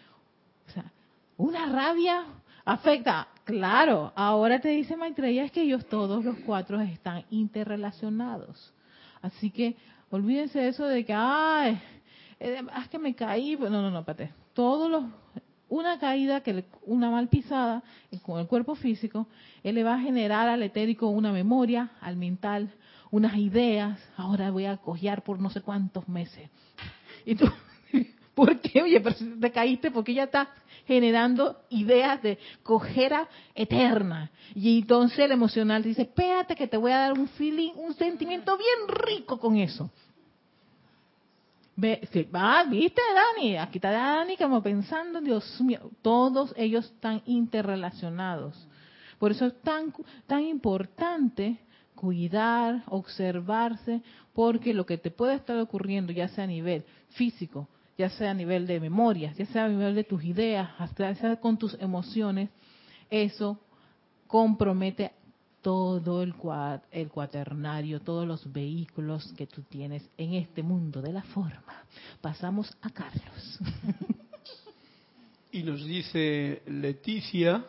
o sea, una rabia afecta. Claro, ahora te dice Maitreya es que ellos todos los cuatro están interrelacionados. Así que olvídense de eso de que, ay, es que me caí. No, no, no, espérate. Todos los una caída, que una mal pisada con el cuerpo físico, él le va a generar al etérico una memoria, al mental, unas ideas. Ahora voy a cojear por no sé cuántos meses. Y tú, ¿por qué? Oye, pero te caíste porque ya estás generando ideas de cojera eterna. Y entonces el emocional dice, espérate que te voy a dar un feeling, un sentimiento bien rico con eso. Ve, ah, viste, Dani, aquí está Dani como pensando, Dios mío, todos ellos están interrelacionados. Por eso es tan, tan importante cuidar, observarse, porque lo que te puede estar ocurriendo, ya sea a nivel físico, ya sea a nivel de memoria, ya sea a nivel de tus ideas, hasta sea con tus emociones, eso compromete todo el, el cuaternario, todos los vehículos que tú tienes en este mundo de la forma. Pasamos a Carlos. Y nos dice Leticia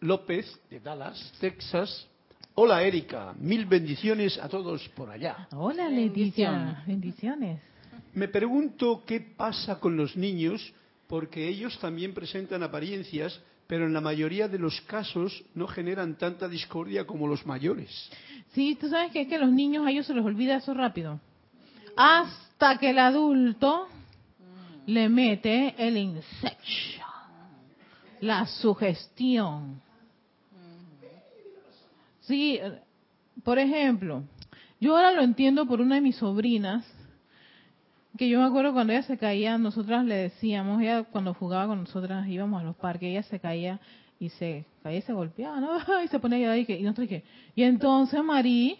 López de Dallas, Texas. Hola Erika, mil bendiciones a todos por allá. Hola Leticia, bendiciones. Me pregunto qué pasa con los niños porque ellos también presentan apariencias pero en la mayoría de los casos no generan tanta discordia como los mayores. Sí, tú sabes que es que los niños a ellos se les olvida eso rápido. Hasta que el adulto le mete el inception, la sugestión. Sí, por ejemplo, yo ahora lo entiendo por una de mis sobrinas que yo me acuerdo cuando ella se caía, nosotras le decíamos, ella cuando jugaba con nosotras íbamos a los parques, ella se caía y se caía y se golpeaba, ¿no? Y se ponía ahí y nosotros dije, y entonces Marí,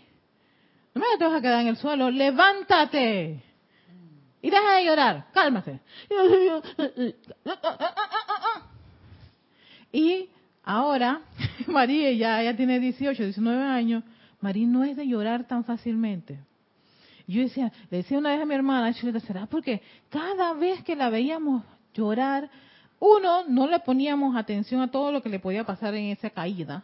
no me te vas a quedar en el suelo, levántate y deja de llorar, cálmate. Y ahora, María ya, ya tiene 18, 19 años, Marí no es de llorar tan fácilmente yo decía, le decía una vez a mi hermana, ¿será porque cada vez que la veíamos llorar, uno, no le poníamos atención a todo lo que le podía pasar en esa caída.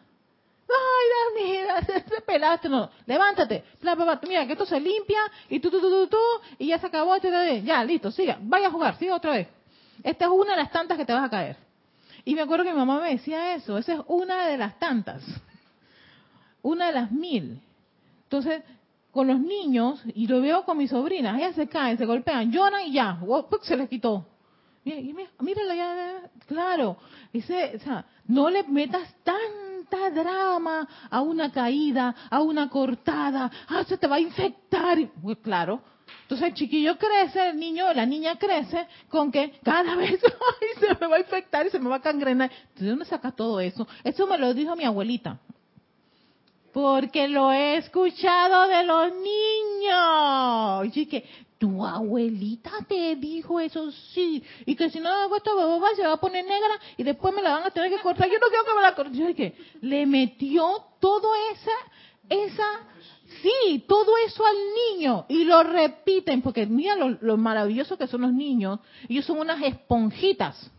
Ay, mira, se pelaste, no, levántate, mira que esto se limpia y tú, tú, tú, tú, y ya se acabó, ya, listo, siga, vaya a jugar, siga otra vez. Esta es una de las tantas que te vas a caer. Y me acuerdo que mi mamá me decía eso, esa es una de las tantas, una de las mil. Entonces, con los niños, y lo veo con mis sobrinas, ellas se caen, se golpean, lloran y ya, se les quitó. Mírala ya, claro. Ese, o sea, no le metas tanta drama a una caída, a una cortada, ah, se te va a infectar. Pues claro. Entonces el chiquillo crece, el niño, la niña crece con que cada vez se me va a infectar y se me va a cangrenar. ¿De dónde sacas todo eso? Eso me lo dijo mi abuelita. Porque lo he escuchado de los niños. Y que tu abuelita te dijo eso, sí. Y que si no hago esto, se va a poner negra y después me la van a tener que cortar. Yo no quiero que me la corten. Yo que le metió todo esa, esa, sí, todo eso al niño. Y lo repiten, porque mira lo, lo maravilloso que son los niños. Ellos son unas esponjitas.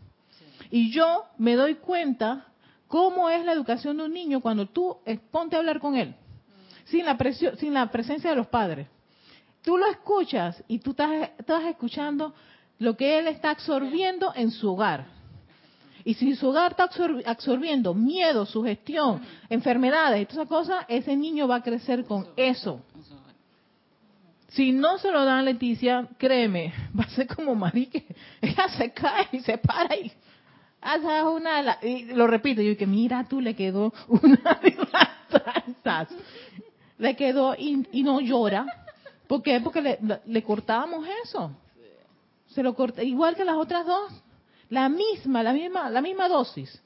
Y yo me doy cuenta ¿Cómo es la educación de un niño cuando tú ponte a hablar con él? Sin la, sin la presencia de los padres. Tú lo escuchas y tú estás, estás escuchando lo que él está absorbiendo en su hogar. Y si su hogar está absorbiendo miedo, sugestión, enfermedades y todas esas cosas, ese niño va a crecer con eso. Si no se lo dan Leticia, créeme, va a ser como Marique. Ella se cae y se para y Ah, una y lo repito, yo que mira, tú le quedó una de las tantas. Le quedó y, no llora. ¿Por qué? Porque le, le cortábamos eso. Se lo corta, igual que las otras dos. La misma, la misma, la misma dosis.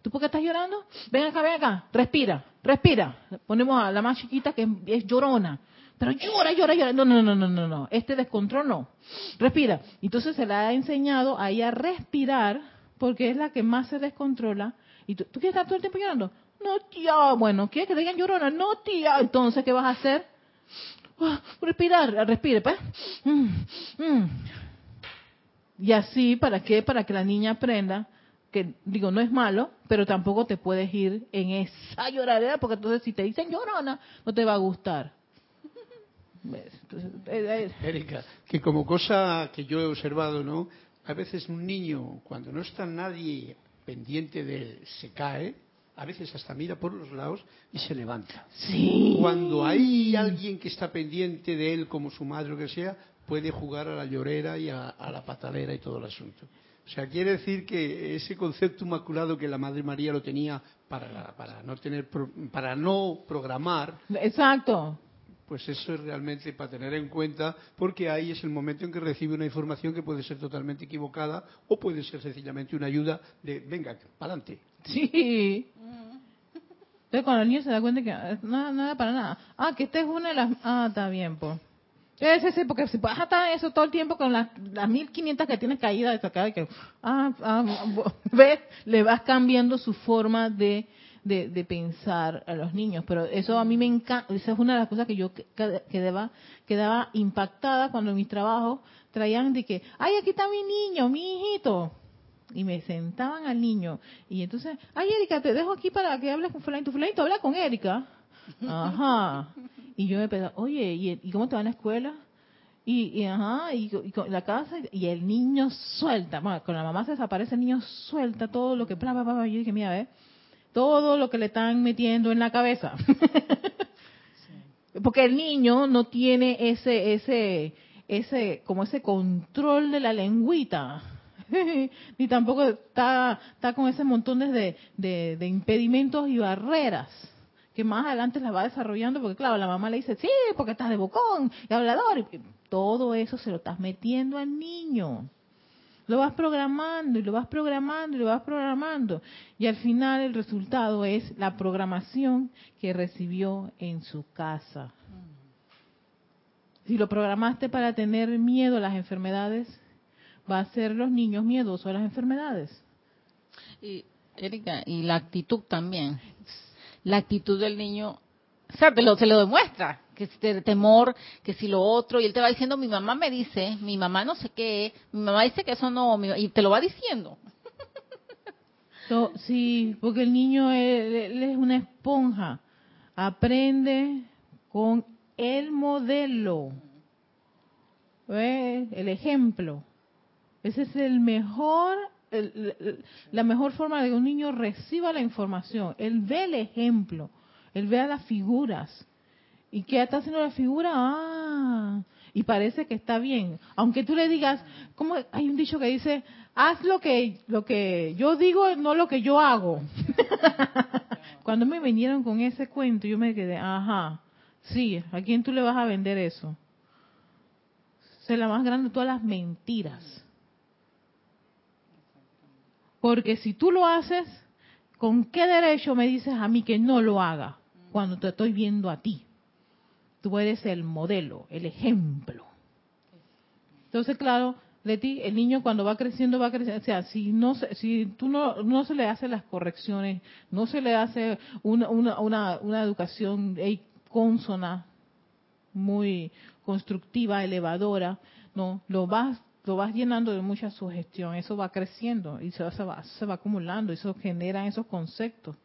¿Tú por qué estás llorando? Ven acá, ven acá, respira, respira. Ponemos a la más chiquita que es, llorona. Pero llora, llora, llora. No, no, no, no, no, no. Este descontrol no. Respira. Entonces se le ha enseñado a ella a respirar porque es la que más se descontrola. ¿Y tú, quieres estar todo el tiempo llorando? No, tía. Bueno, ¿quieres que te digan llorona? No, tía. Entonces, ¿qué vas a hacer? Ah, respirar, respire, pues. Mm, mm. Y así, ¿para qué? Para que la niña aprenda que, digo, no es malo, pero tampoco te puedes ir en esa lloradera, porque entonces si te dicen llorona, no te va a gustar. Entonces, eh, eh. Erika, que como cosa que yo he observado, ¿no? A veces un niño, cuando no está nadie pendiente de él, se cae, a veces hasta mira por los lados y se levanta. Sí. Cuando hay alguien que está pendiente de él, como su madre o que sea, puede jugar a la llorera y a, la patalera y todo el asunto. O sea, quiere decir que ese concepto inmaculado que la Madre María lo tenía para, para no tener para no programar. Exacto pues eso es realmente para tener en cuenta, porque ahí es el momento en que recibe una información que puede ser totalmente equivocada o puede ser sencillamente una ayuda de, venga, para adelante. Sí. Entonces cuando el niño se da cuenta que ah, nada, nada para nada. Ah, que esta es una de las... Ah, está bien, pues. Sí, sí, porque si a estar eso todo el tiempo con las, las 1500 que tienes caídas de acá, que, ah, ah, ves, le vas cambiando su forma de de, pensar a los niños. Pero eso a mí me encanta, esa es una de las cosas que yo quedaba, quedaba impactada cuando mis trabajos traían de que, ay, aquí está mi niño, mi hijito. Y me sentaban al niño. Y entonces, ay, Erika, te dejo aquí para que hables con fulanito. Fulanito, habla con Erika. Ajá. Y yo me pensaba, oye, ¿y, cómo te va en la escuela? Y, ajá, y, con la casa, y el niño suelta, bueno, con la mamá se desaparece, el niño suelta todo lo que, bla, bla, bla, yo dije, mira, ve, todo lo que le están metiendo en la cabeza. Porque el niño no tiene ese, ese, ese, como ese control de la lengüita. Ni tampoco está, está con ese montón de, de, impedimentos y barreras que más adelante las va desarrollando, porque claro, la mamá le dice, sí, porque estás de bocón y hablador. todo eso se lo estás metiendo al niño. Lo vas programando y lo vas programando y lo vas programando. Y al final el resultado es la programación que recibió en su casa. Si lo programaste para tener miedo a las enfermedades, va a ser los niños miedosos a las enfermedades. Y, Erika, y la actitud también. La actitud del niño, o sea, lo, se lo demuestra que de temor, que si lo otro, y él te va diciendo, mi mamá me dice, mi mamá no sé qué, mi mamá dice que eso no, y te lo va diciendo. Sí, porque el niño él es una esponja. Aprende con el modelo, ¿Ve? el ejemplo. Ese es el mejor, la mejor forma de que un niño reciba la información. Él ve el ejemplo, él ve a las figuras. ¿Y qué está haciendo la figura? Ah, y parece que está bien. Aunque tú le digas, como hay un dicho que dice, haz lo que lo que yo digo, no lo que yo hago. Cuando me vinieron con ese cuento, yo me quedé, ajá, sí, ¿a quién tú le vas a vender eso? Es la más grande de todas las mentiras. Porque si tú lo haces, ¿con qué derecho me dices a mí que no lo haga cuando te estoy viendo a ti? Tú eres el modelo, el ejemplo. Entonces, claro, Leti, el niño cuando va creciendo, va creciendo. O sea, si no si tú no, no se le hace las correcciones, no se le hace una, una, una, una educación consona, muy constructiva, elevadora, no, lo vas lo vas llenando de mucha sugestión, eso va creciendo y se va, se va, se va acumulando, eso genera esos conceptos,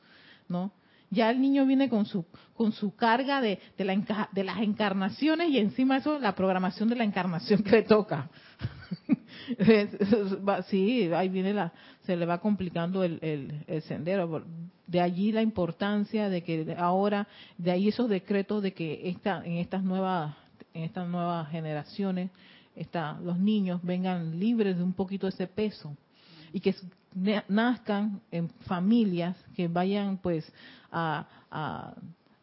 ¿no? Ya el niño viene con su con su carga de, de, la de las encarnaciones y encima eso la programación de la encarnación que le toca. Sí, ahí viene la, se le va complicando el, el, el sendero. De allí la importancia de que ahora, de ahí esos decretos de que esta, en estas nuevas, en estas nuevas generaciones, esta, los niños vengan libres de un poquito ese peso y que nazcan en familias que vayan pues a,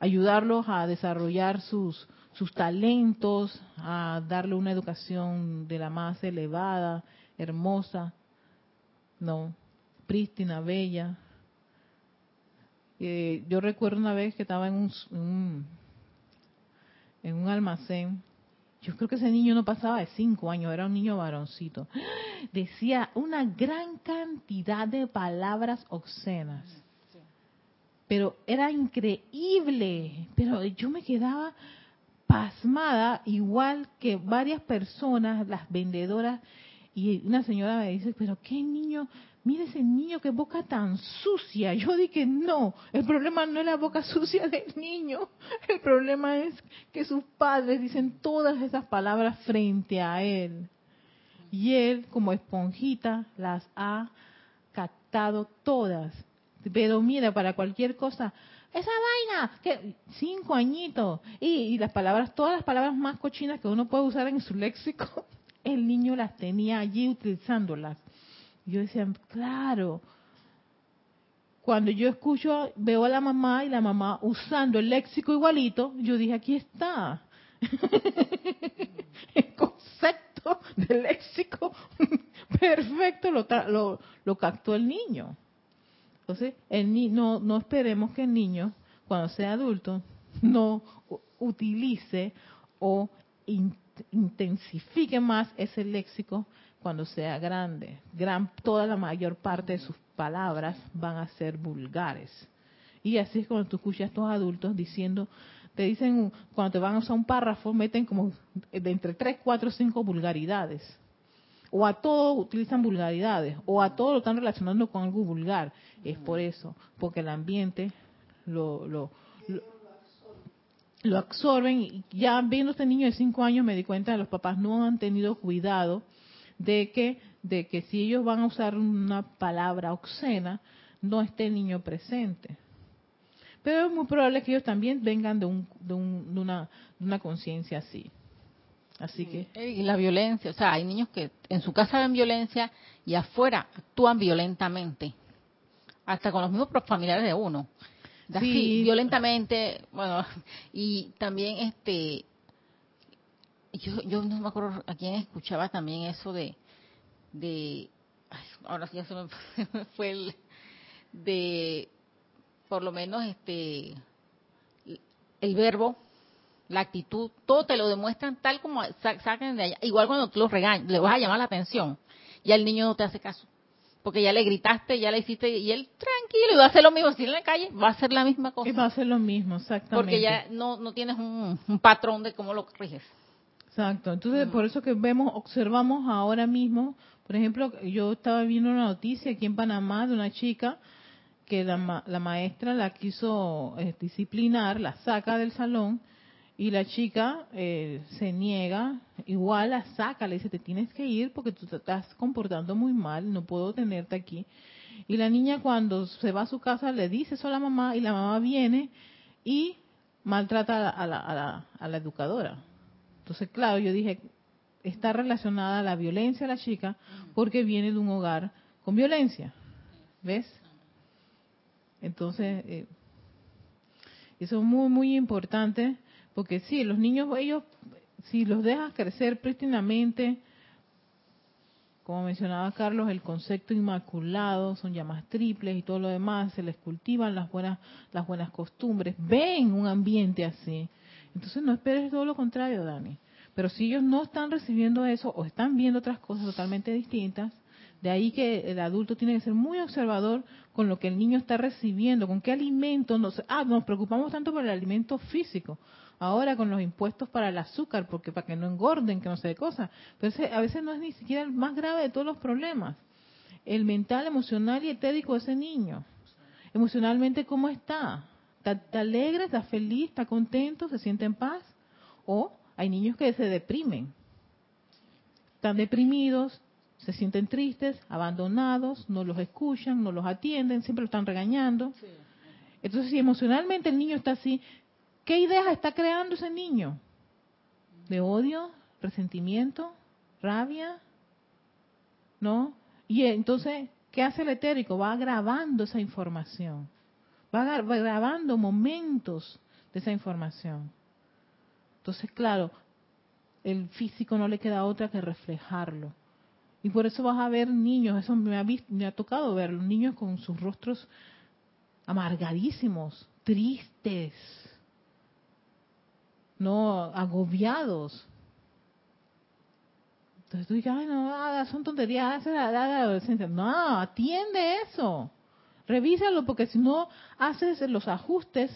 ayudarlos a desarrollar sus sus talentos, a darle una educación de la más elevada, hermosa, no, prístina, bella. Eh, yo recuerdo una vez que estaba en un, un- en un almacén. Yo creo que ese niño no pasaba de cinco años, era un niño varoncito. Decía una gran cantidad de palabras obscenas. Pero era increíble. Pero yo me quedaba pasmada, igual que varias personas, las vendedoras, y una señora me dice, pero qué niño, mire ese niño, qué boca tan sucia. Yo dije, no, el problema no es la boca sucia del niño, el problema es que sus padres dicen todas esas palabras frente a él. Y él, como esponjita, las ha captado todas. Pero mira, para cualquier cosa, esa vaina, que cinco añitos, y, las palabras, todas las palabras más cochinas que uno puede usar en su léxico, el niño las tenía allí utilizándolas. Yo decía, claro, cuando yo escucho, veo a la mamá y la mamá usando el léxico igualito, yo dije, aquí está. el concepto del léxico perfecto lo, lo, lo captó el niño. Entonces, el no, no esperemos que el niño, cuando sea adulto, no utilice o in- intensifique más ese léxico cuando sea grande. Gran, toda la mayor parte de sus palabras van a ser vulgares. Y así es cuando tú escuchas a estos adultos diciendo, te dicen, cuando te van a usar un párrafo, meten como de entre 3, 4, 5 vulgaridades. O a todo utilizan vulgaridades, o a todo lo están relacionando con algo vulgar. Es por eso, porque el ambiente lo, lo, lo, absorben. Y ya viendo este niño de 5 años me di cuenta que los papás no han tenido cuidado de que, de que si ellos van a usar una palabra obscena, no esté el niño presente. Pero es muy probable que ellos también vengan de, un, de, un, de una, de una conciencia así. Así que Y la violencia, o sea, hay niños que en su casa ven violencia y afuera actúan violentamente, hasta con los mismos familiares de uno. Así, Sí. violentamente, bueno, y también este, yo, yo no me acuerdo a quién escuchaba también eso de, de, ay, ahora sí ya se me fue el, de, por lo menos este, el verbo la actitud, todo te lo demuestran tal como sa- saquen de allá. Igual cuando tú los regañas, le vas a llamar la atención, ya el niño no te hace caso. Porque ya le gritaste, ya le hiciste, y él tranquilo, y va a hacer lo mismo. Si en la calle, va a hacer la misma y cosa. va a ser lo mismo, exactamente. Porque ya no, no tienes un, un patrón de cómo lo corriges. Exacto. Entonces, por eso que vemos, observamos ahora mismo Por ejemplo, yo estaba viendo una noticia aquí en Panamá de una chica que la, la maestra la quiso eh, disciplinar, la saca del salón y la chica eh, se niega, igual la saca, le dice, te tienes que ir porque tú te estás comportando muy mal, no puedo tenerte aquí. Y la niña cuando se va a su casa le dice eso a la mamá y la mamá viene y maltrata a la, a la, a la educadora. Entonces, claro, yo dije, está relacionada a la violencia de la chica porque viene de un hogar con violencia. ¿Ves? Entonces, eh, eso es muy, muy importante porque sí, los niños, ellos, si los dejas crecer prístinamente, como mencionaba Carlos, el concepto inmaculado, son llamas triples y todo lo demás, se les cultivan las buenas, las buenas costumbres, ven un ambiente así. Entonces no esperes todo lo contrario, Dani. Pero si ellos no están recibiendo eso o están viendo otras cosas totalmente distintas, de ahí que el adulto tiene que ser muy observador con lo que el niño está recibiendo, con qué alimento nos... Ah, nos preocupamos tanto por el alimento físico, ahora con los impuestos para el azúcar, porque para que no engorden, que no sé de cosas. Pero a veces no es ni siquiera el más grave de todos los problemas. El mental, emocional y etérico de ese niño. Emocionalmente, ¿cómo está? ¿Está, alegre? ¿Está feliz? ¿Está contento? ¿Se siente en paz? O hay niños que se deprimen. Están deprimidos, se sienten tristes, abandonados, no los escuchan, no los atienden, siempre lo están regañando. Entonces, si emocionalmente el niño está así, ¿Qué ideas está creando ese niño? ¿De odio? ¿Resentimiento? ¿Rabia? ¿No? Y entonces, ¿qué hace el etérico? Va grabando esa información. Va grabando momentos de esa información. Entonces, claro, el físico no le queda otra que reflejarlo. Y por eso vas a ver niños, eso me ha, me ha tocado ver, niños con sus rostros amargadísimos, tristes, no agobiados. Entonces tú dices, ay, no, son tonterías, la, la adolescencia. No, atiende eso. Revísalo porque si no haces los ajustes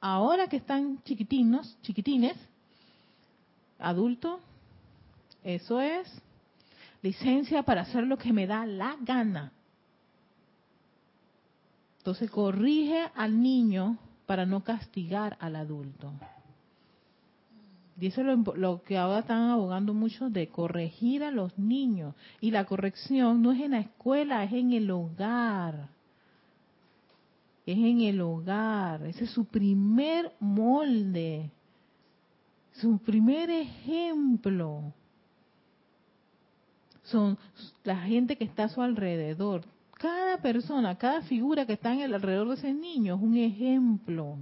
ahora que están chiquitinos, chiquitines, adulto, eso es licencia para hacer lo que me da la gana. Entonces corrige al niño para no castigar al adulto. Dice lo, que ahora están abogando mucho de corregir a los niños. Y la corrección no es en la escuela, es en el hogar. Es en el hogar. Ese es su primer molde. Su primer ejemplo. Son la gente que está a su alrededor. Cada persona, cada figura que está en el alrededor de ese niño es un ejemplo.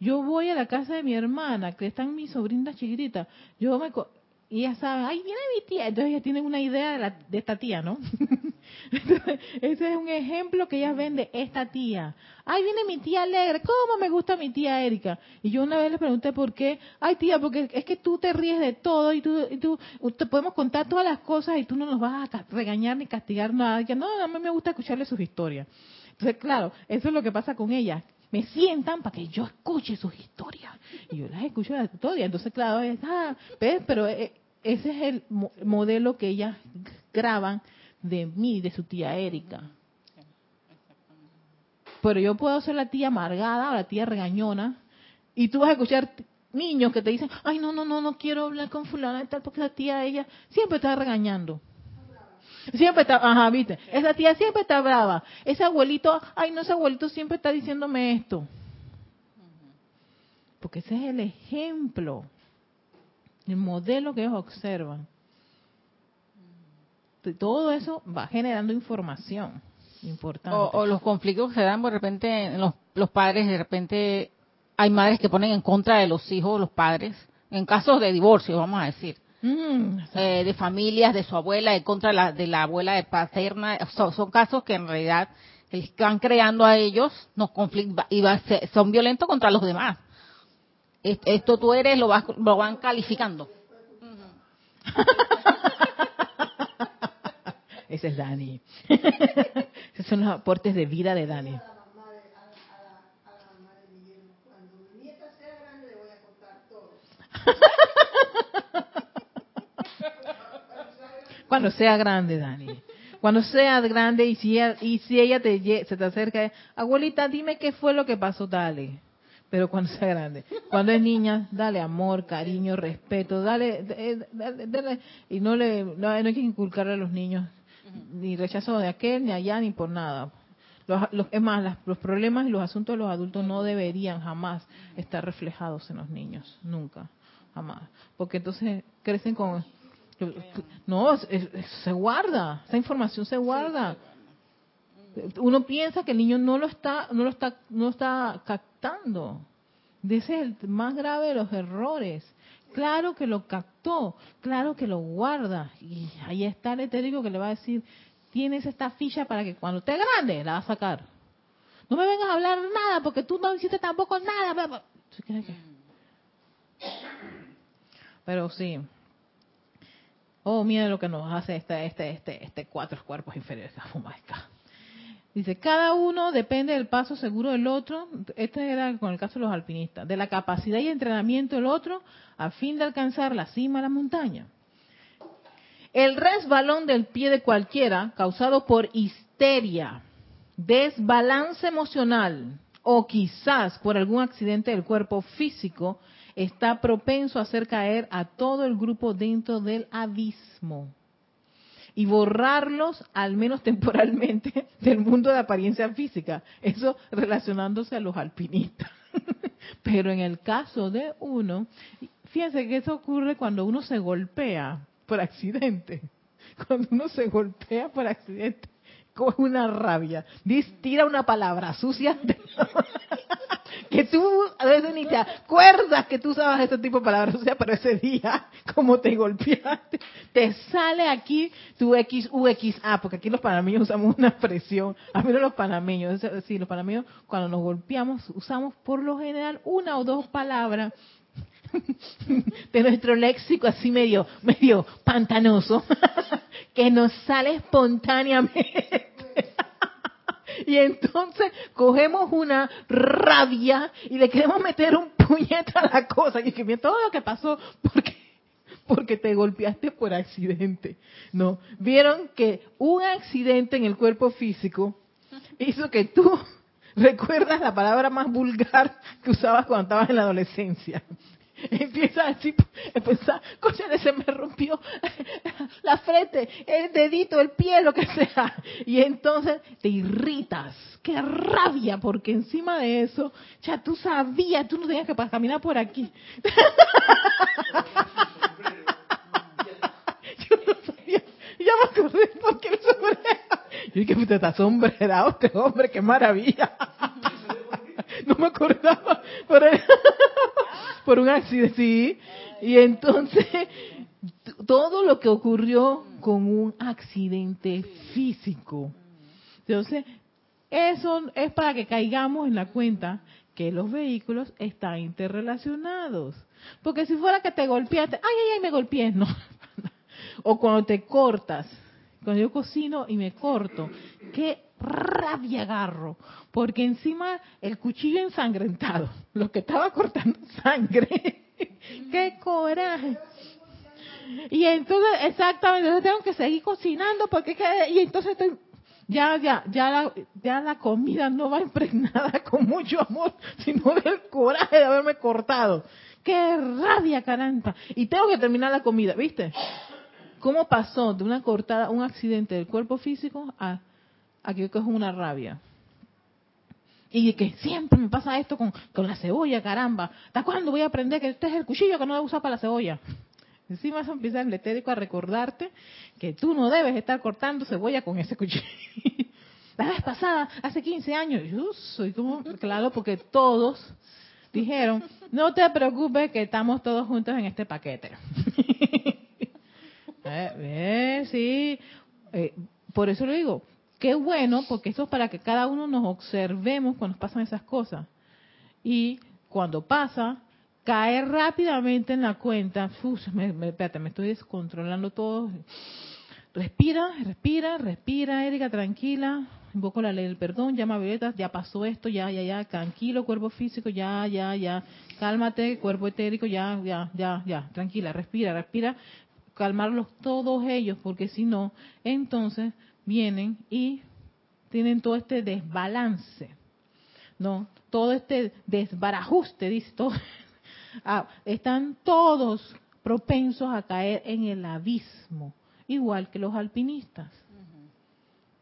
Yo voy a la casa de mi hermana, que están mis sobrinas chiquititas. Yo me y ya saben, ay, viene mi tía. Entonces ellas tienen una idea de, de esta tía, ¿no? ese es un ejemplo que ellas ven de esta tía. Ay, viene mi tía alegre. ¿Cómo me gusta mi tía Erika? Y yo una vez le pregunté por qué. Ay, tía, porque es que tú te ríes de todo y tú, y tú te podemos contar todas las cosas y tú no nos vas a regañar ni castigar nada. Que no, a mí me gusta escucharle sus historias. Entonces, claro, eso es lo que pasa con ellas me sientan para que yo escuche sus historias. Y yo las escucho las historias. Entonces, claro, ah, pero eh, ese es el modelo que ellas graban de mí, de su tía Erika. Pero yo puedo ser la tía amargada o la tía regañona y tú vas a escuchar niños que te dicen, ay, no, no, no, no quiero hablar con fulana y tal, porque la tía, ella siempre está regañando. Siempre está, ajá, viste. Esa tía siempre está brava. Ese abuelito, ay, no, ese abuelito siempre está diciéndome esto. Porque ese es el ejemplo, el modelo que ellos observan. Todo eso va generando información importante. O, los conflictos que se dan de repente, los, los padres, de repente hay madres que ponen en contra de los hijos, los padres, en casos de divorcio, vamos a decir Mm, eh, de familias, de su abuela, en contra de la, de la abuela de paterna. Son, casos que en realidad están creando a ellos, nos y son violentos contra los demás. Esto tú eres, lo, lo van calificando. Ese es Dani. Esos son los aportes de vida de Dani. Cuando sea grande, Dani. Cuando sea grande y si ella, y si ella te, se te acerca, abuelita, dime qué fue lo que pasó, dale. Pero cuando sea grande. Cuando es niña, dale amor, cariño, respeto, dale, eh, dale, dale- y no le, no, no hay que inculcarle a los niños ni rechazo de aquel, ni allá, ni por nada. Los, los- es más, las- los problemas y los asuntos de los adultos no deberían jamás estar reflejados en los niños, nunca, jamás. Porque entonces crecen con... No, se guarda, esa información se guarda. Uno piensa que el niño no lo está, no lo está, no está captando. Ese es el más grave de los errores. Claro que lo captó, claro que lo guarda. Y ahí está el etérico que le va a decir, tienes esta ficha para que cuando esté grande la va a sacar. No me vengas a hablar nada porque tú no hiciste tampoco nada. Pero sí. Oh, mira lo que nos hace este, este, este, este cuatro cuerpos inferiores. Oh. Dice, cada uno depende del paso seguro del otro, este era con el caso de los alpinistas, de la capacidad y entrenamiento del otro a fin de alcanzar la cima de la montaña. El resbalón del pie de cualquiera, causado por histeria, desbalance emocional o quizás por algún accidente del cuerpo físico, está propenso a hacer caer a todo el grupo dentro del abismo y borrarlos, al menos temporalmente, del mundo de apariencia física. Eso relacionándose a los alpinistas. Pero en el caso de uno, fíjense que eso ocurre cuando uno se golpea por accidente. Cuando uno se golpea por accidente, con una rabia. Tira una palabra sucia que tú a veces ni te acuerdas que tú usabas este tipo de palabras sucias, pero ese día, como te golpeaste, te sale aquí tu X, U, X, A, porque aquí los panameños usamos una expresión, a mí no los panameños, decir, los panameños cuando nos golpeamos usamos por lo general una o dos palabras de nuestro léxico así medio, medio pantanoso, que nos sale espontáneamente. Y entonces cogemos una rabia y le queremos meter un puñete a la cosa. Y que todo lo que pasó porque, porque te golpeaste por accidente. No, vieron que un accidente en el cuerpo físico hizo que tú recuerdas la palabra más vulgar que usabas cuando estabas en la adolescencia. Empieza así, empieza, cóchale, se me rompió la frente, el dedito, el pie, lo que sea. Y entonces te irritas, qué rabia, porque encima de eso, ya tú sabías, tú no tenías que caminar por aquí. Yo no sabía, ya me acordé por qué el sombrero. Yo dije, usted está sombrerado, este hombre, qué maravilla. No me acordaba. El- por un accidente, sí. Y entonces, todo lo que ocurrió con un accidente físico. Entonces, eso es para que caigamos en la cuenta que los vehículos están interrelacionados. Porque si fuera que te golpeaste, ay, ay, ay, me golpeé, no. O cuando te cortas, cuando yo cocino y me corto, qué rabia agarro, porque encima el cuchillo ensangrentado, lo que estaba cortando sangre, qué coraje. Y entonces, exactamente, entonces tengo que seguir cocinando porque que- y entonces estoy ya ya ya la, ya la comida no va impregnada con mucho amor, sino del coraje de haberme cortado. Qué rabia, caramba. Y tengo que terminar la comida, ¿viste? ¿Cómo pasó de una cortada, un accidente del cuerpo físico a, a que es una rabia? Y que siempre me pasa esto con, con la cebolla, caramba. ¿Hasta cuándo voy a aprender que este es el cuchillo que no debo usar para la cebolla? Encima eso empieza el etérico a recordarte que tú no debes estar cortando cebolla con ese cuchillo. La vez pasada, hace 15 años, yo soy como, claro, porque todos dijeron, no te preocupes que estamos todos juntos en este paquete. Eh, eh, sí, Eh, por eso lo digo, qué bueno, porque eso es para que cada uno nos observemos cuando pasan esas cosas. Y cuando pasa, caer rápidamente en la cuenta, uf, me, me- espérate, me estoy descontrolando todo. Respira, respira, respira, Erika, tranquila. Invoco la ley del perdón, llama a Violeta, ya pasó esto, ya, ya, ya, tranquilo, cuerpo físico, ya, ya, ya, cálmate, cuerpo etérico, ya, ya, ya, ya, tranquila, respira, respira, calmarlos todos ellos, porque si no, entonces vienen y tienen todo este desbalance, ¿no? Todo este desbarajuste, dice todo. Ah, están todos propensos a caer en el abismo, igual que los alpinistas.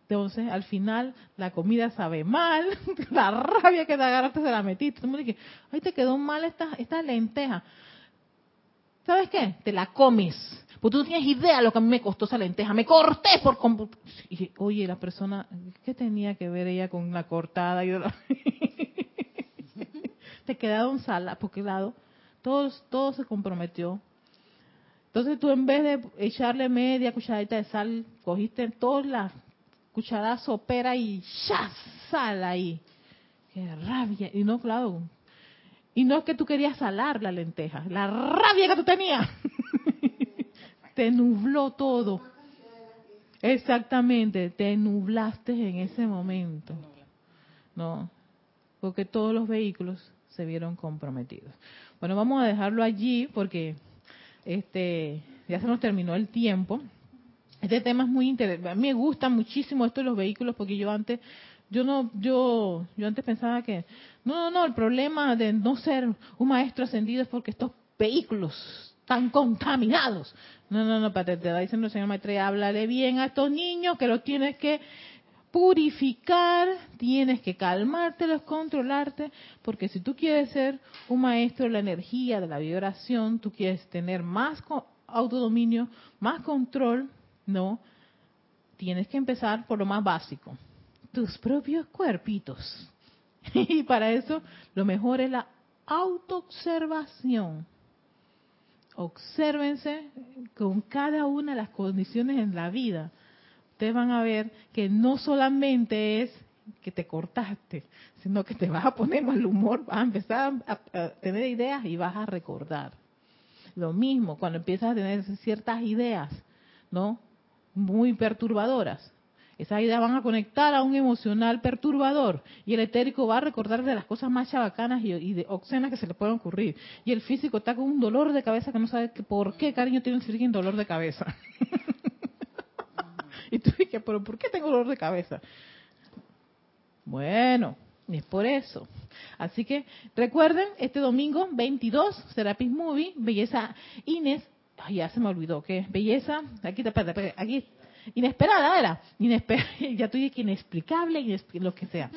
Entonces, al final, la comida sabe mal, la rabia que te agarraste se la metiste. Tú me dije, ay, te quedó mal esta, esta lenteja. ¿Sabes qué? Te la comes. Porque tú no tienes idea de lo que a mí me costó esa lenteja. Me corté por... Y, oye, la persona, ¿qué tenía que ver ella con la cortada? Y te quedaron sala, porque lado, todo, todo se comprometió. Entonces tú en vez de echarle media cucharadita de sal, cogiste todas las cucharadas sopera y ya sal ahí. Qué rabia. Y no, claro. Y no es que tú querías salar la lenteja, la rabia que tú tenías. te nubló todo. Exactamente, te nublaste en ese momento. No, porque todos los vehículos se vieron comprometidos. Bueno, vamos a dejarlo allí porque este ya se nos terminó el tiempo. Este tema es muy interesante. A mí me gusta muchísimo esto de los vehículos porque yo antes yo no yo yo antes pensaba que no no no el problema de no ser un maestro ascendido es porque estos vehículos están contaminados. No, no, no, para te va diciendo el señor Maitreya, háblale bien a estos niños que los tienes que purificar, tienes que calmártelos, controlarte, porque si tú quieres ser un maestro de la energía, de la vibración, tú quieres tener más autodominio, más control, ¿no? Tienes que empezar por lo más básico, tus propios cuerpitos. Y para eso lo mejor es la autoobservación. Obsérvense con cada una de las condiciones en la vida. Ustedes van a ver que no solamente es que te cortaste, sino que te vas a poner mal humor, vas a empezar a, a tener ideas y vas a recordar. Lo mismo cuando empiezas a tener ciertas ideas, ¿no? Muy perturbadoras. Esas ideas van a conectar a un emocional perturbador y el etérico va a recordar de las cosas más chabacanas y, de obscenas que se le pueden ocurrir. Y el físico está con un dolor de cabeza que no sabe por qué cariño tiene un dolor de cabeza. y tú dices, pero ¿por qué tengo dolor de cabeza? Bueno, es por eso. Así que recuerden, este domingo 22, Serapis Movie, Belleza Inés, ay, ya se me olvidó, ¿qué? Belleza, aquí, aquí Inesperada era. Inesperada, ya tú que inexplicable, lo que sea.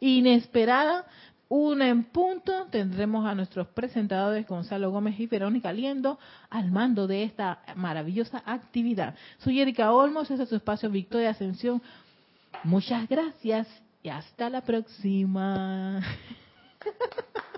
Inesperada, una en punto, tendremos a nuestros presentadores Gonzalo Gómez y Verónica Liendo al mando de esta maravillosa actividad. Soy Erika Olmos, este es su espacio Victoria Ascensión. Muchas gracias y hasta la próxima.